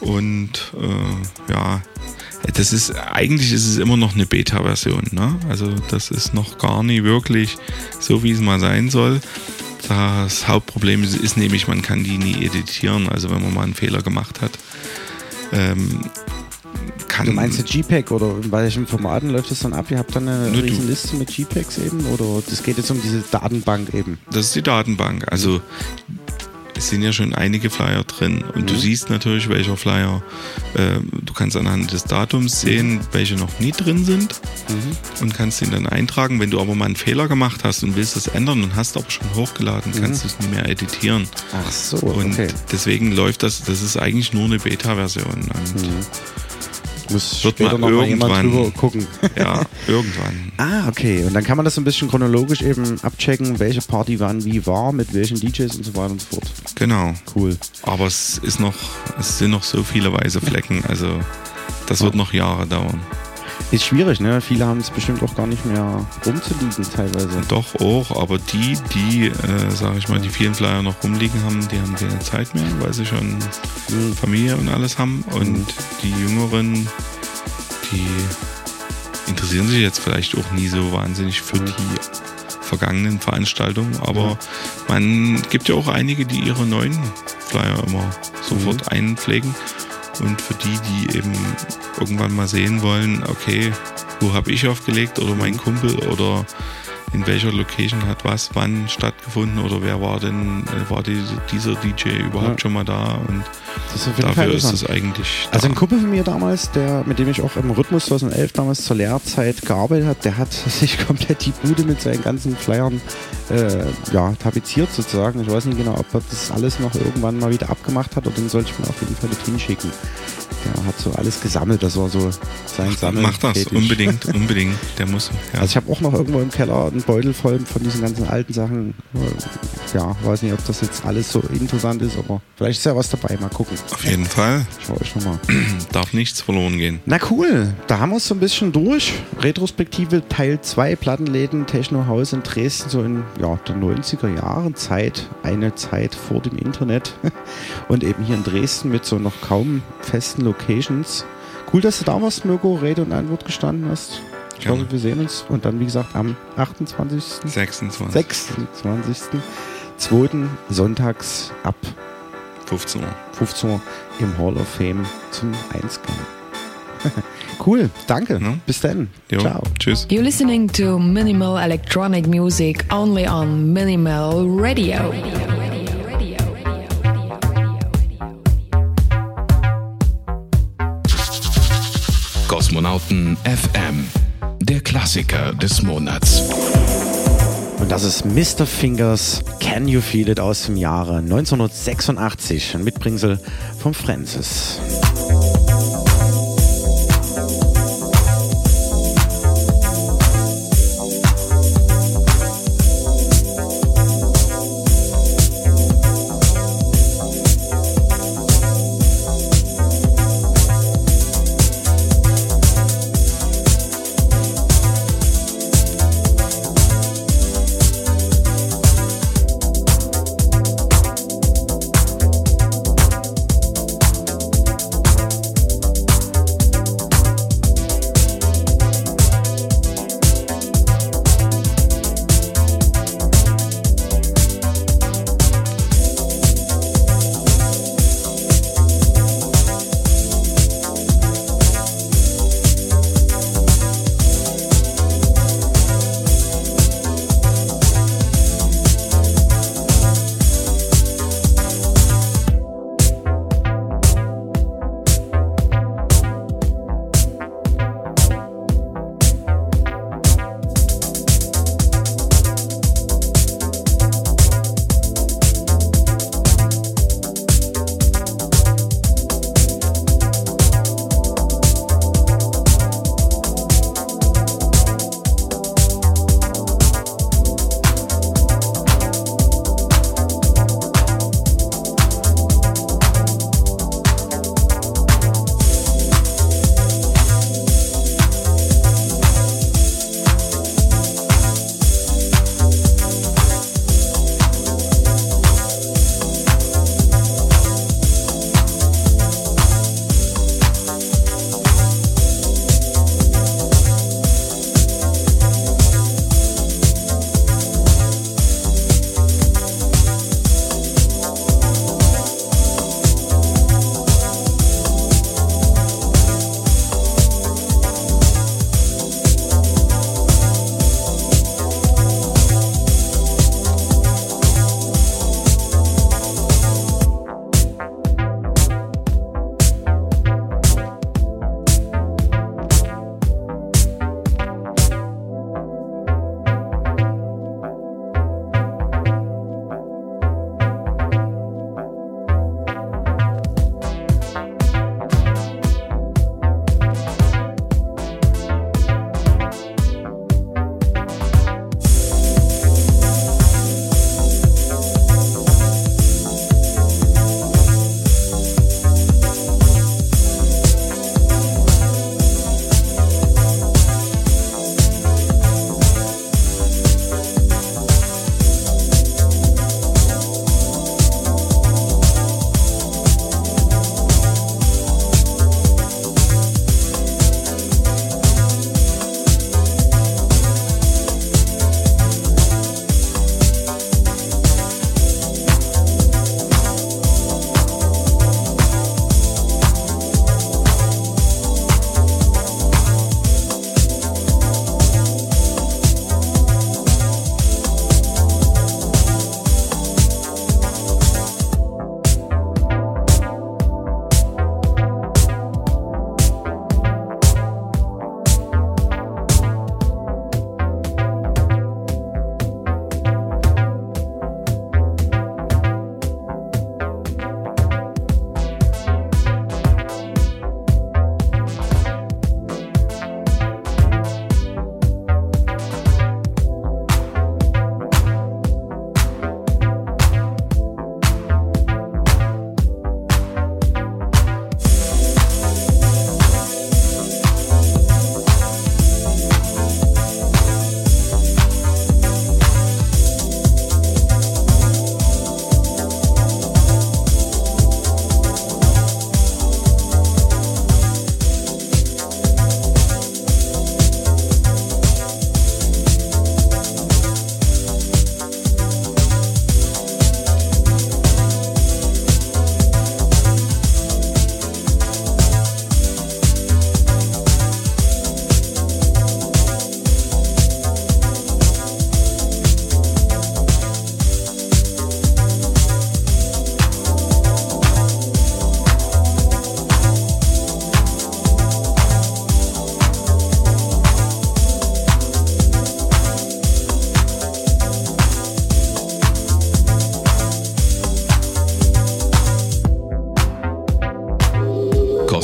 Und äh, ja, das ist eigentlich ist es immer noch eine Beta-Version. Ne? Also das ist noch gar nie wirklich so, wie es mal sein soll. Das Hauptproblem ist, ist nämlich, man kann die nie editieren. Also wenn man mal einen Fehler gemacht hat. Ähm, kann du meinst jetzt JPEG oder in welchen Formaten läuft das dann ab? Ihr habt dann eine du. riesen Liste mit JPEGs eben oder das geht jetzt um diese Datenbank eben? Das ist die Datenbank. Also es sind ja schon einige Flyer drin und du Mhm. siehst natürlich, welcher Flyer, äh, du kannst anhand des Datums sehen, welche noch nie drin sind Mhm. und kannst ihn dann eintragen. Wenn du aber mal einen Fehler gemacht hast und willst das ändern und hast aber schon hochgeladen, kannst du es nicht mehr editieren. Ach so, Und okay. deswegen läuft das, das ist eigentlich nur eine Beta-Version. Und Mhm. Muss Wird später mal noch mal jemand drüber gucken. *laughs* ja, irgendwann. Ah, okay. Und dann kann man das so ein bisschen chronologisch eben abchecken, welche Party wann wie war, mit welchen DJs und so weiter und so fort. Genau. Cool. Aber es ist noch, es sind noch so viele weiße Flecken. Also das wird noch Jahre dauern. Ist schwierig, ne? Viele haben es bestimmt auch gar nicht mehr rumzuliegen teilweise. Doch auch, aber die, die, äh, sage ich mal, die vielen Flyer noch rumliegen haben, die haben keine Zeit mehr, weil sie schon Familie und alles haben. Und die Jüngeren, die interessieren sich jetzt vielleicht auch nie so wahnsinnig für die vergangenen Veranstaltungen. Aber man gibt ja auch einige, die ihre neuen Flyer immer sofort einpflegen. Und für die, die eben irgendwann mal sehen wollen, okay, wo habe ich aufgelegt oder mein Kumpel oder in welcher Location hat was wann stattgefunden oder wer war denn, äh, war die, dieser DJ überhaupt Ja. schon mal da und Das ist dafür ist es eigentlich Also da. ein Kumpel von mir damals, der, mit dem ich auch im Rhythmus 2011 damals zur Lehrzeit gearbeitet habe, der hat *laughs* sich komplett die Bude mit seinen ganzen Flyern äh, ja, tapeziert sozusagen. Ich weiß nicht genau, ob er das alles noch irgendwann mal wieder abgemacht hat oder den sollte ich mir auf jeden Fall dorthin schicken. Der hat so alles gesammelt, das war so sein Sammeln. Mach das, unbedingt, *laughs* unbedingt. Der muss. Ja. Also ich habe auch noch irgendwo im Keller einen Beutel voll von diesen ganzen alten Sachen. Ja, weiß nicht, ob das jetzt alles so interessant ist, aber vielleicht ist ja was dabei. Mal gucken. Auf jeden Fall. Schau ich nochmal. *clears throat* Darf nichts verloren gehen. Na cool, da haben wir es so ein bisschen durch. Retrospektive Teil 2 Plattenläden Techno House in Dresden, so in ja, der 90er Jahren Zeit, eine Zeit vor dem Internet. *laughs* Und eben hier in Dresden mit so noch kaum festen Locations. Cool, dass du da warst, Mirko, Rede und Antwort gestanden hast. Ich Gerne. hoffe, wir sehen uns. Und dann, wie gesagt, am 28. 26. 26. 2. sonntags ab 15 Uhr. 15 Uhr im Hall of Fame zum Einscannen. *laughs* cool, danke. Bis dann. Jo, Ciao. Tschüss. You're listening to minimal electronic music only on Minimal Radio. Kosmonauten FM, der Klassiker des Monats. Und das ist Mr. Fingers Can You Feel It aus dem Jahre 1986, ein Mitbringsel von Francis.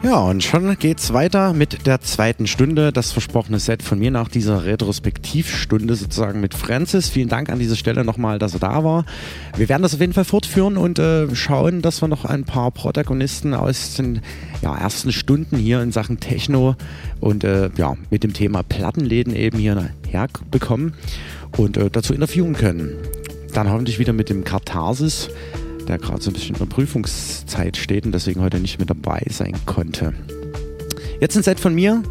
Ja, und schon geht's weiter mit der zweiten Stunde. Das versprochene Set von mir nach dieser Retrospektivstunde sozusagen mit Francis. Vielen Dank an dieser Stelle nochmal, dass er da war. Wir werden das auf jeden Fall fortführen und äh, schauen, dass wir noch ein paar Protagonisten aus den ja, ersten Stunden hier in Sachen Techno und äh, ja, mit dem Thema Plattenläden eben hier herbekommen und äh, dazu interviewen können. Dann hoffentlich wieder mit dem Katharsis der gerade so ein bisschen in der Prüfungszeit steht und deswegen heute nicht mit dabei sein konnte. Jetzt ein Set von mir,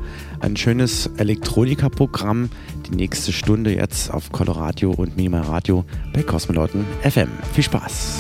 ein schönes Elektronika-Programm. Die nächste Stunde jetzt auf Coloradio und Minimal Radio bei Kosmonauten FM. Viel Spaß!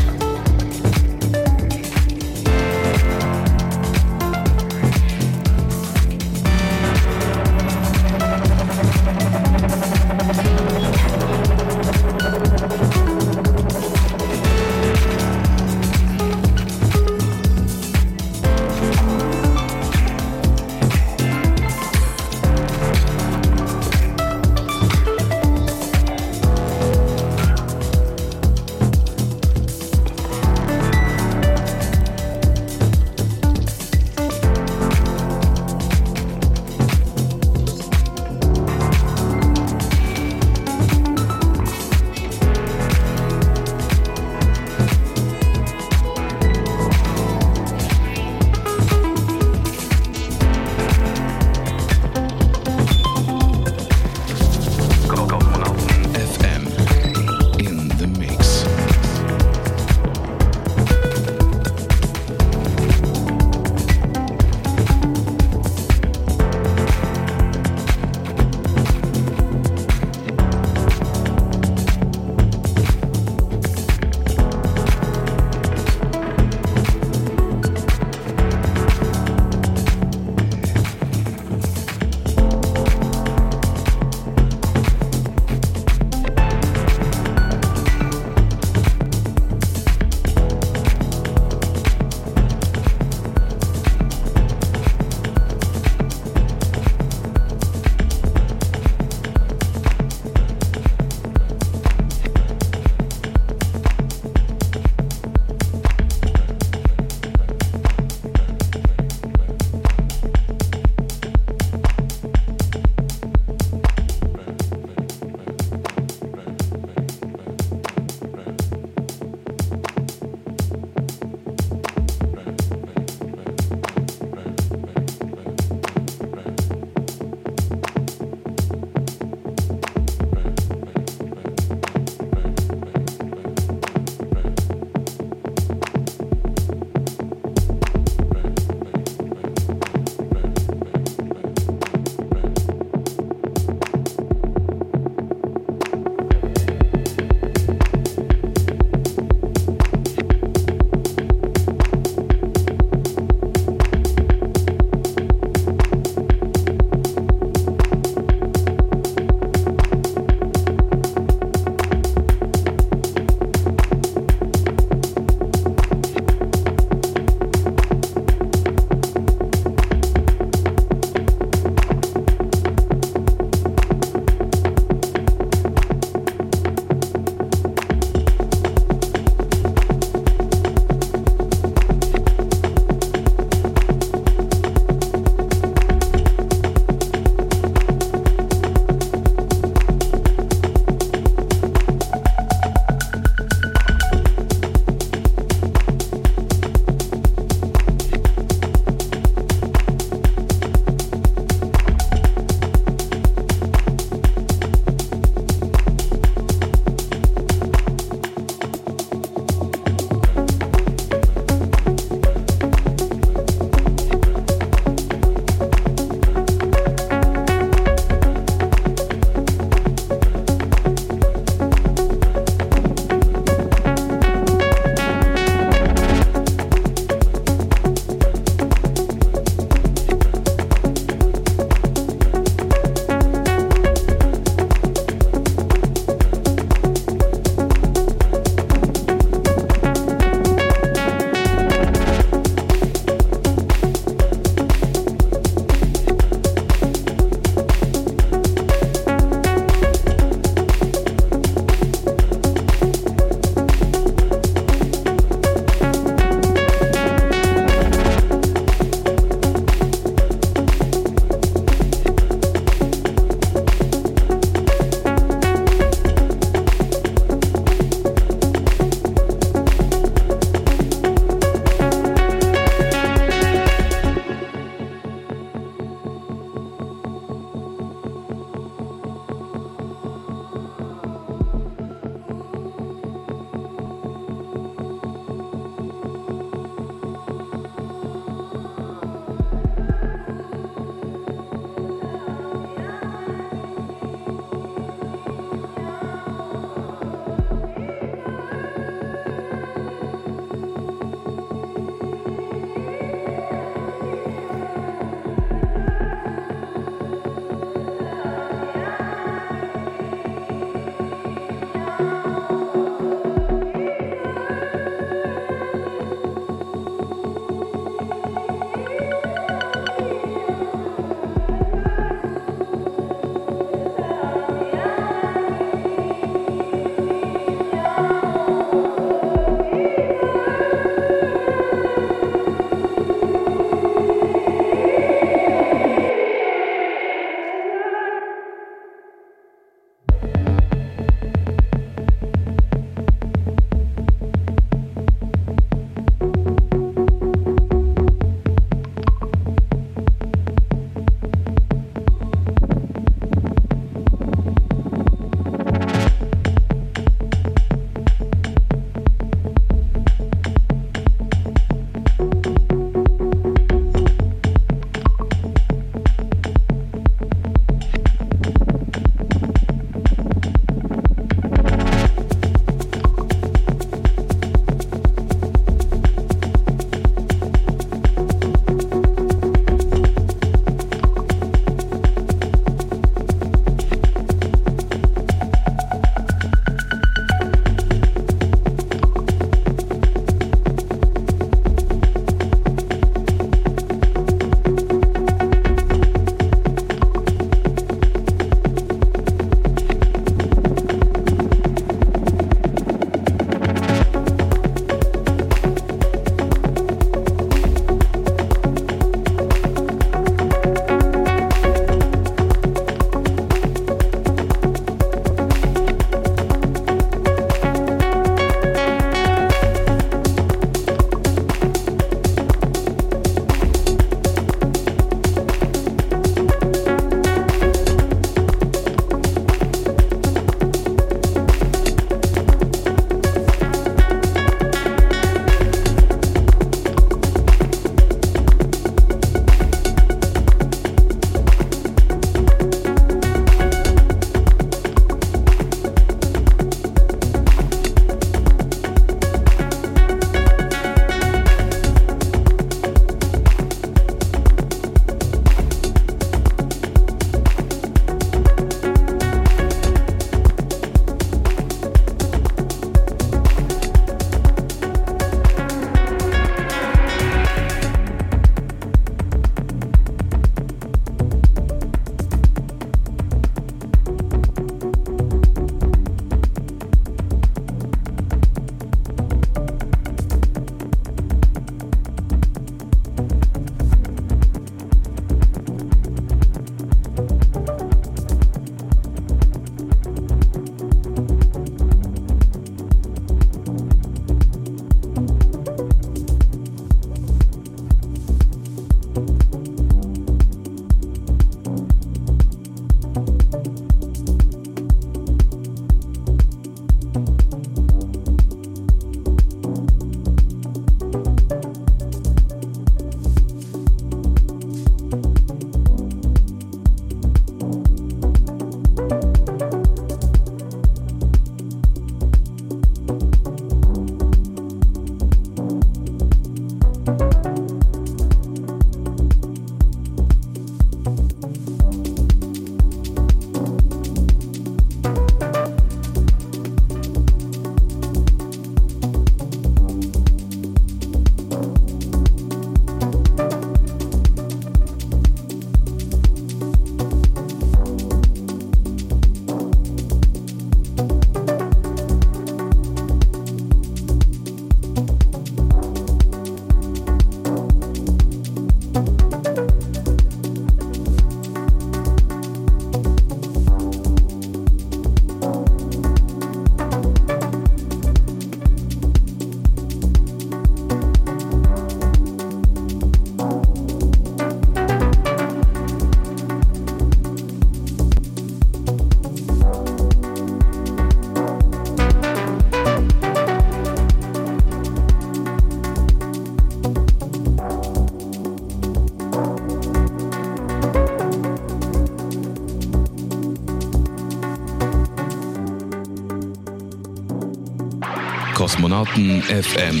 Kosmonauten FM.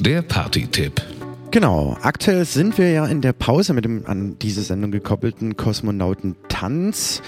Der Party-Tipp. Genau, aktuell sind wir ja in der Pause mit dem an diese Sendung gekoppelten Kosmonautentanz.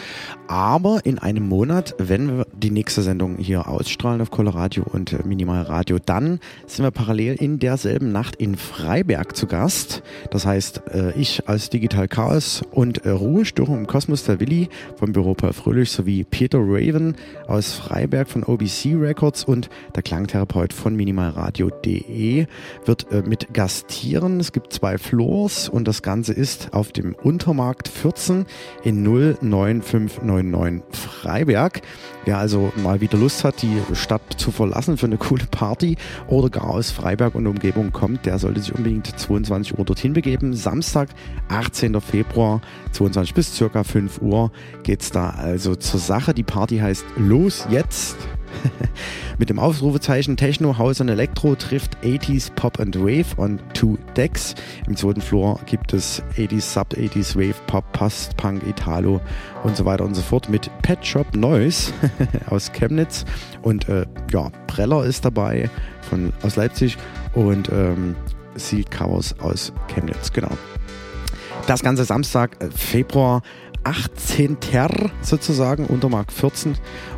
Aber in einem Monat, wenn wir die nächste Sendung hier ausstrahlen auf Coloradio und Minimal Radio, dann sind wir parallel in derselben Nacht in Freiberg zu Gast. Das heißt, äh, ich als Digital Chaos und äh, Ruhestörung im Kosmos der Willi vom Büro Paul Fröhlich sowie Peter Raven aus Freiberg von OBC Records und der Klangtherapeut von minimalradio.de wird mit gastieren. Es gibt zwei Floors und das Ganze ist auf dem Untermarkt 14 in 095 99 Freiberg. Wer also mal wieder Lust hat, die Stadt zu verlassen für eine coole Party oder gar aus Freiberg und Umgebung kommt, der sollte sich unbedingt 22 Uhr dorthin begeben. Samstag, 18. Februar, 22 bis circa 5 Uhr geht's da also zur Sache. Die Party heißt Los jetzt. *laughs* Mit dem Ausrufezeichen Techno, House und Elektro trifft 80s Pop and Wave on two decks. Im zweiten Floor gibt es 80s Sub, 80s Wave, Pop, Post, Punk, Italo und so weiter und so fort mit Pet Shop Noise *laughs* aus Chemnitz und äh, ja, Preller ist dabei von, aus Leipzig und ähm, Sealed Covers aus Chemnitz, genau. Das ganze Samstag, äh, Februar 18. sozusagen, unter Mark 14.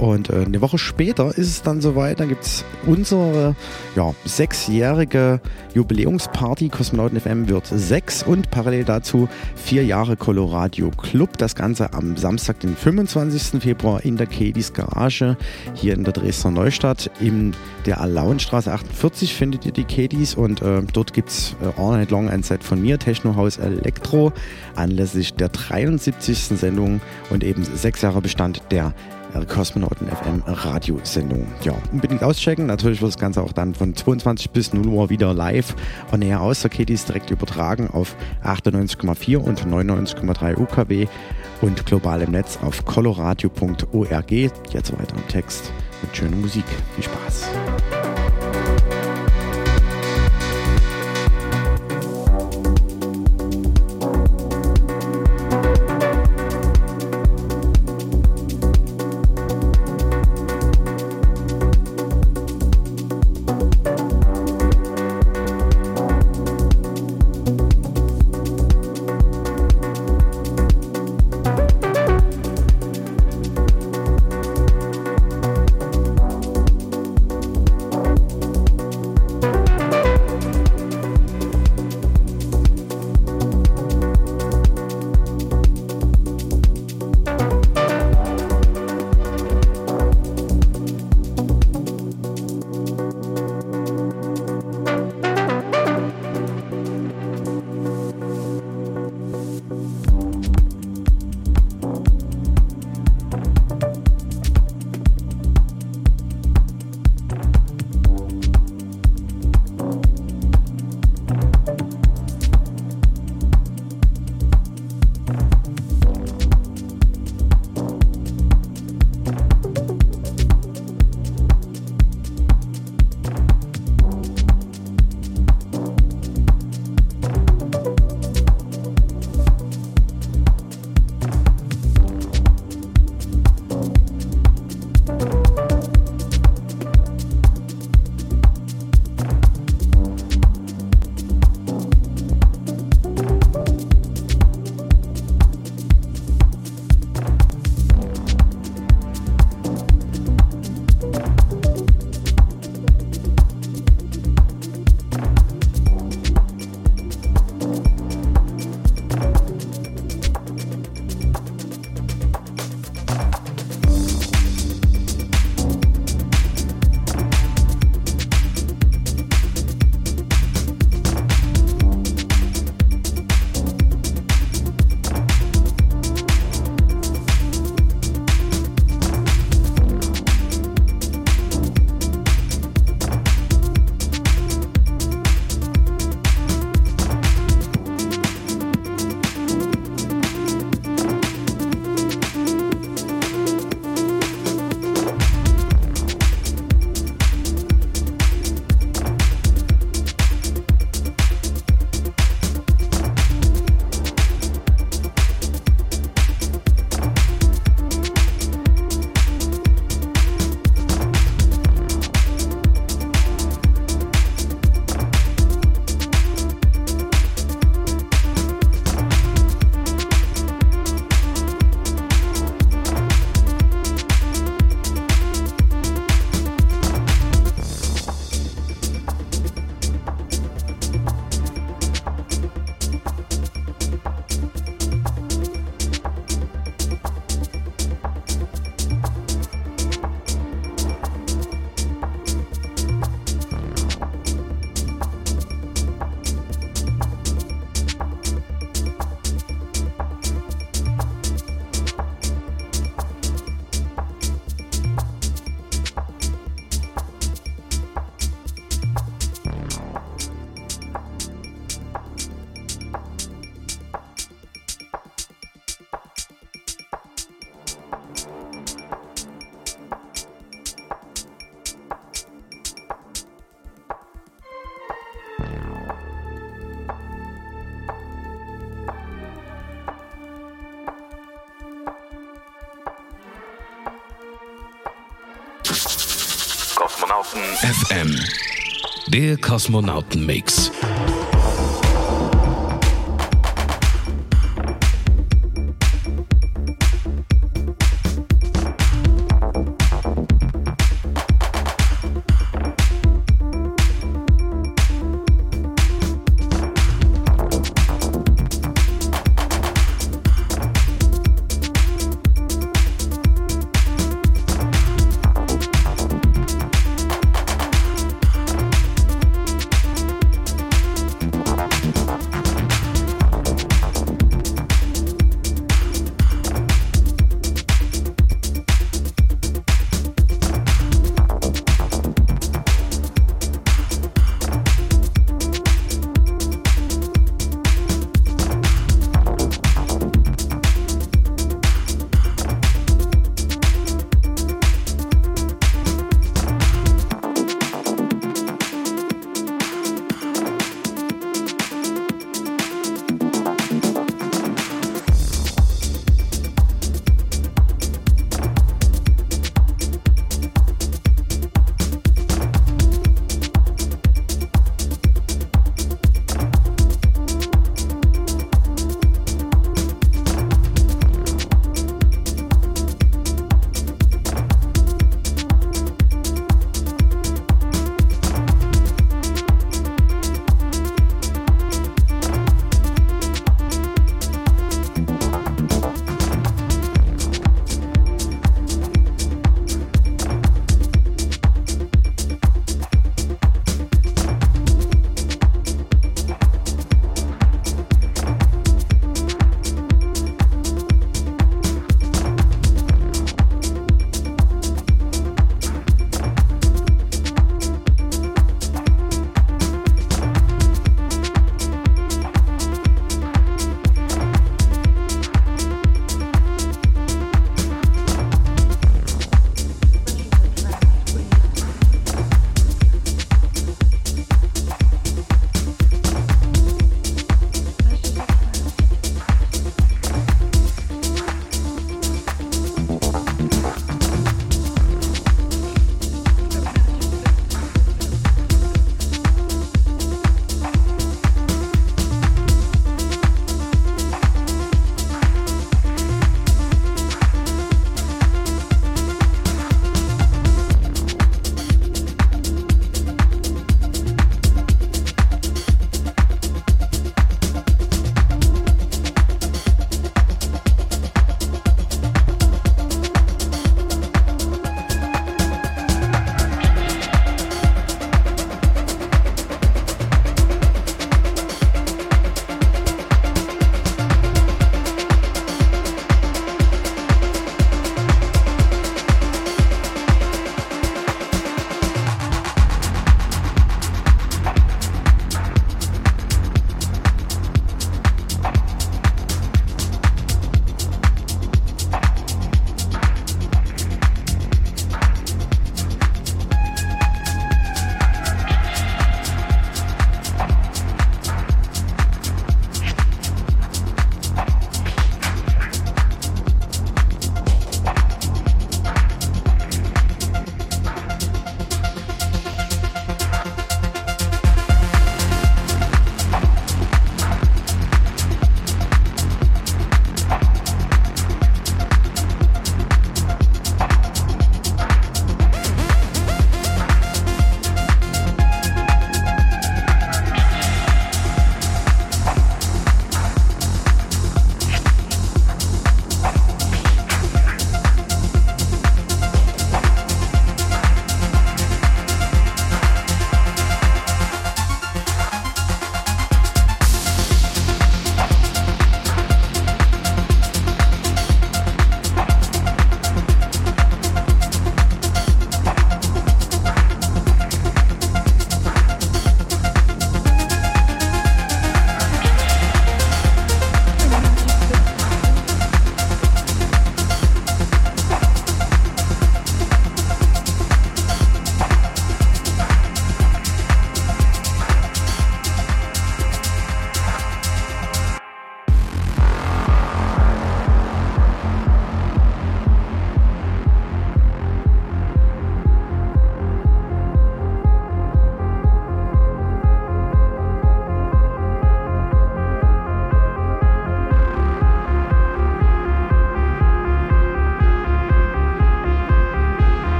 Und äh, eine Woche später ist es dann soweit, dann gibt es unsere ja, sechsjährige Jubiläumsparty. Kosmonauten FM wird sechs und parallel dazu vier Jahre Coloradio Club. Das Ganze am Samstag, den 25. Februar in der Kedis Garage hier in der Dresdner Neustadt. In der Alauenstraße 48 findet ihr die Kedis und äh, dort gibt es äh, all night long ein Set von mir, Techno House Elektro, anlässlich der 73. Sendung und eben sechs Jahre Bestand der Kosmonauten FM Radiosendung. Ja, unbedingt auschecken. Natürlich wird das Ganze auch dann von 22 bis 0 Uhr wieder live und näher aus der Kitties direkt übertragen auf 98,4 und 99,3 UKW und global im Netz auf coloradio.org. Jetzt weiter im Text mit schöner Musik. Viel Spaß. FM. Der Kosmonauten-Mix.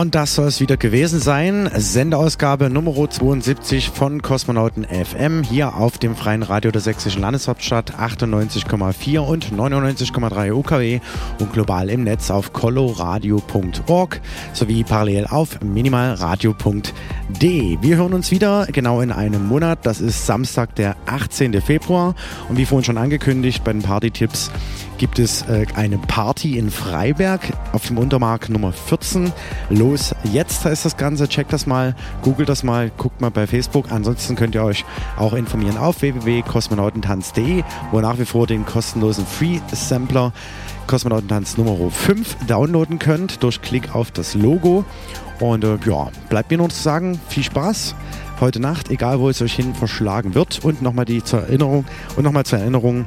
Und das soll es wieder gewesen sein. Sendeausgabe Nummer 72 von Kosmonauten FM hier auf dem freien Radio der sächsischen Landeshauptstadt 98,4 und 99,3 UKW und global im Netz auf coloradio.org sowie parallel auf minimalradio.de. Wir hören uns wieder genau in einem Monat. Das ist Samstag, der 18. Februar. Und wie vorhin schon angekündigt bei den Party-Tipps gibt es äh, eine Party in Freiberg auf dem Untermark Nummer 14. Los jetzt heißt das Ganze. Checkt das mal, googelt das mal, guckt mal bei Facebook. Ansonsten könnt ihr euch auch informieren auf www.kosmonautentanz.de, wo nach wie vor den kostenlosen Free Sampler Kosmonautentanz Nummer 5 downloaden könnt durch Klick auf das Logo. Und äh, ja, bleibt mir nur zu sagen, viel Spaß heute Nacht, egal wo es euch hin verschlagen wird. Und nochmal die zur Erinnerung und nochmal zur Erinnerung,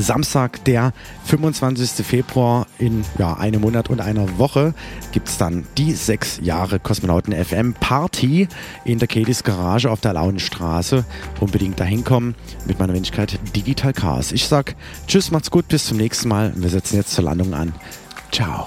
Samstag, der 25. Februar in ja, einem Monat und einer Woche gibt es dann die sechs Jahre Kosmonauten FM Party in der Kedis Garage auf der Launenstraße. Unbedingt dahin kommen mit meiner Wenigkeit Digital Chaos. Ich sag Tschüss, macht's gut, bis zum nächsten Mal. Wir setzen jetzt zur Landung an. Ciao.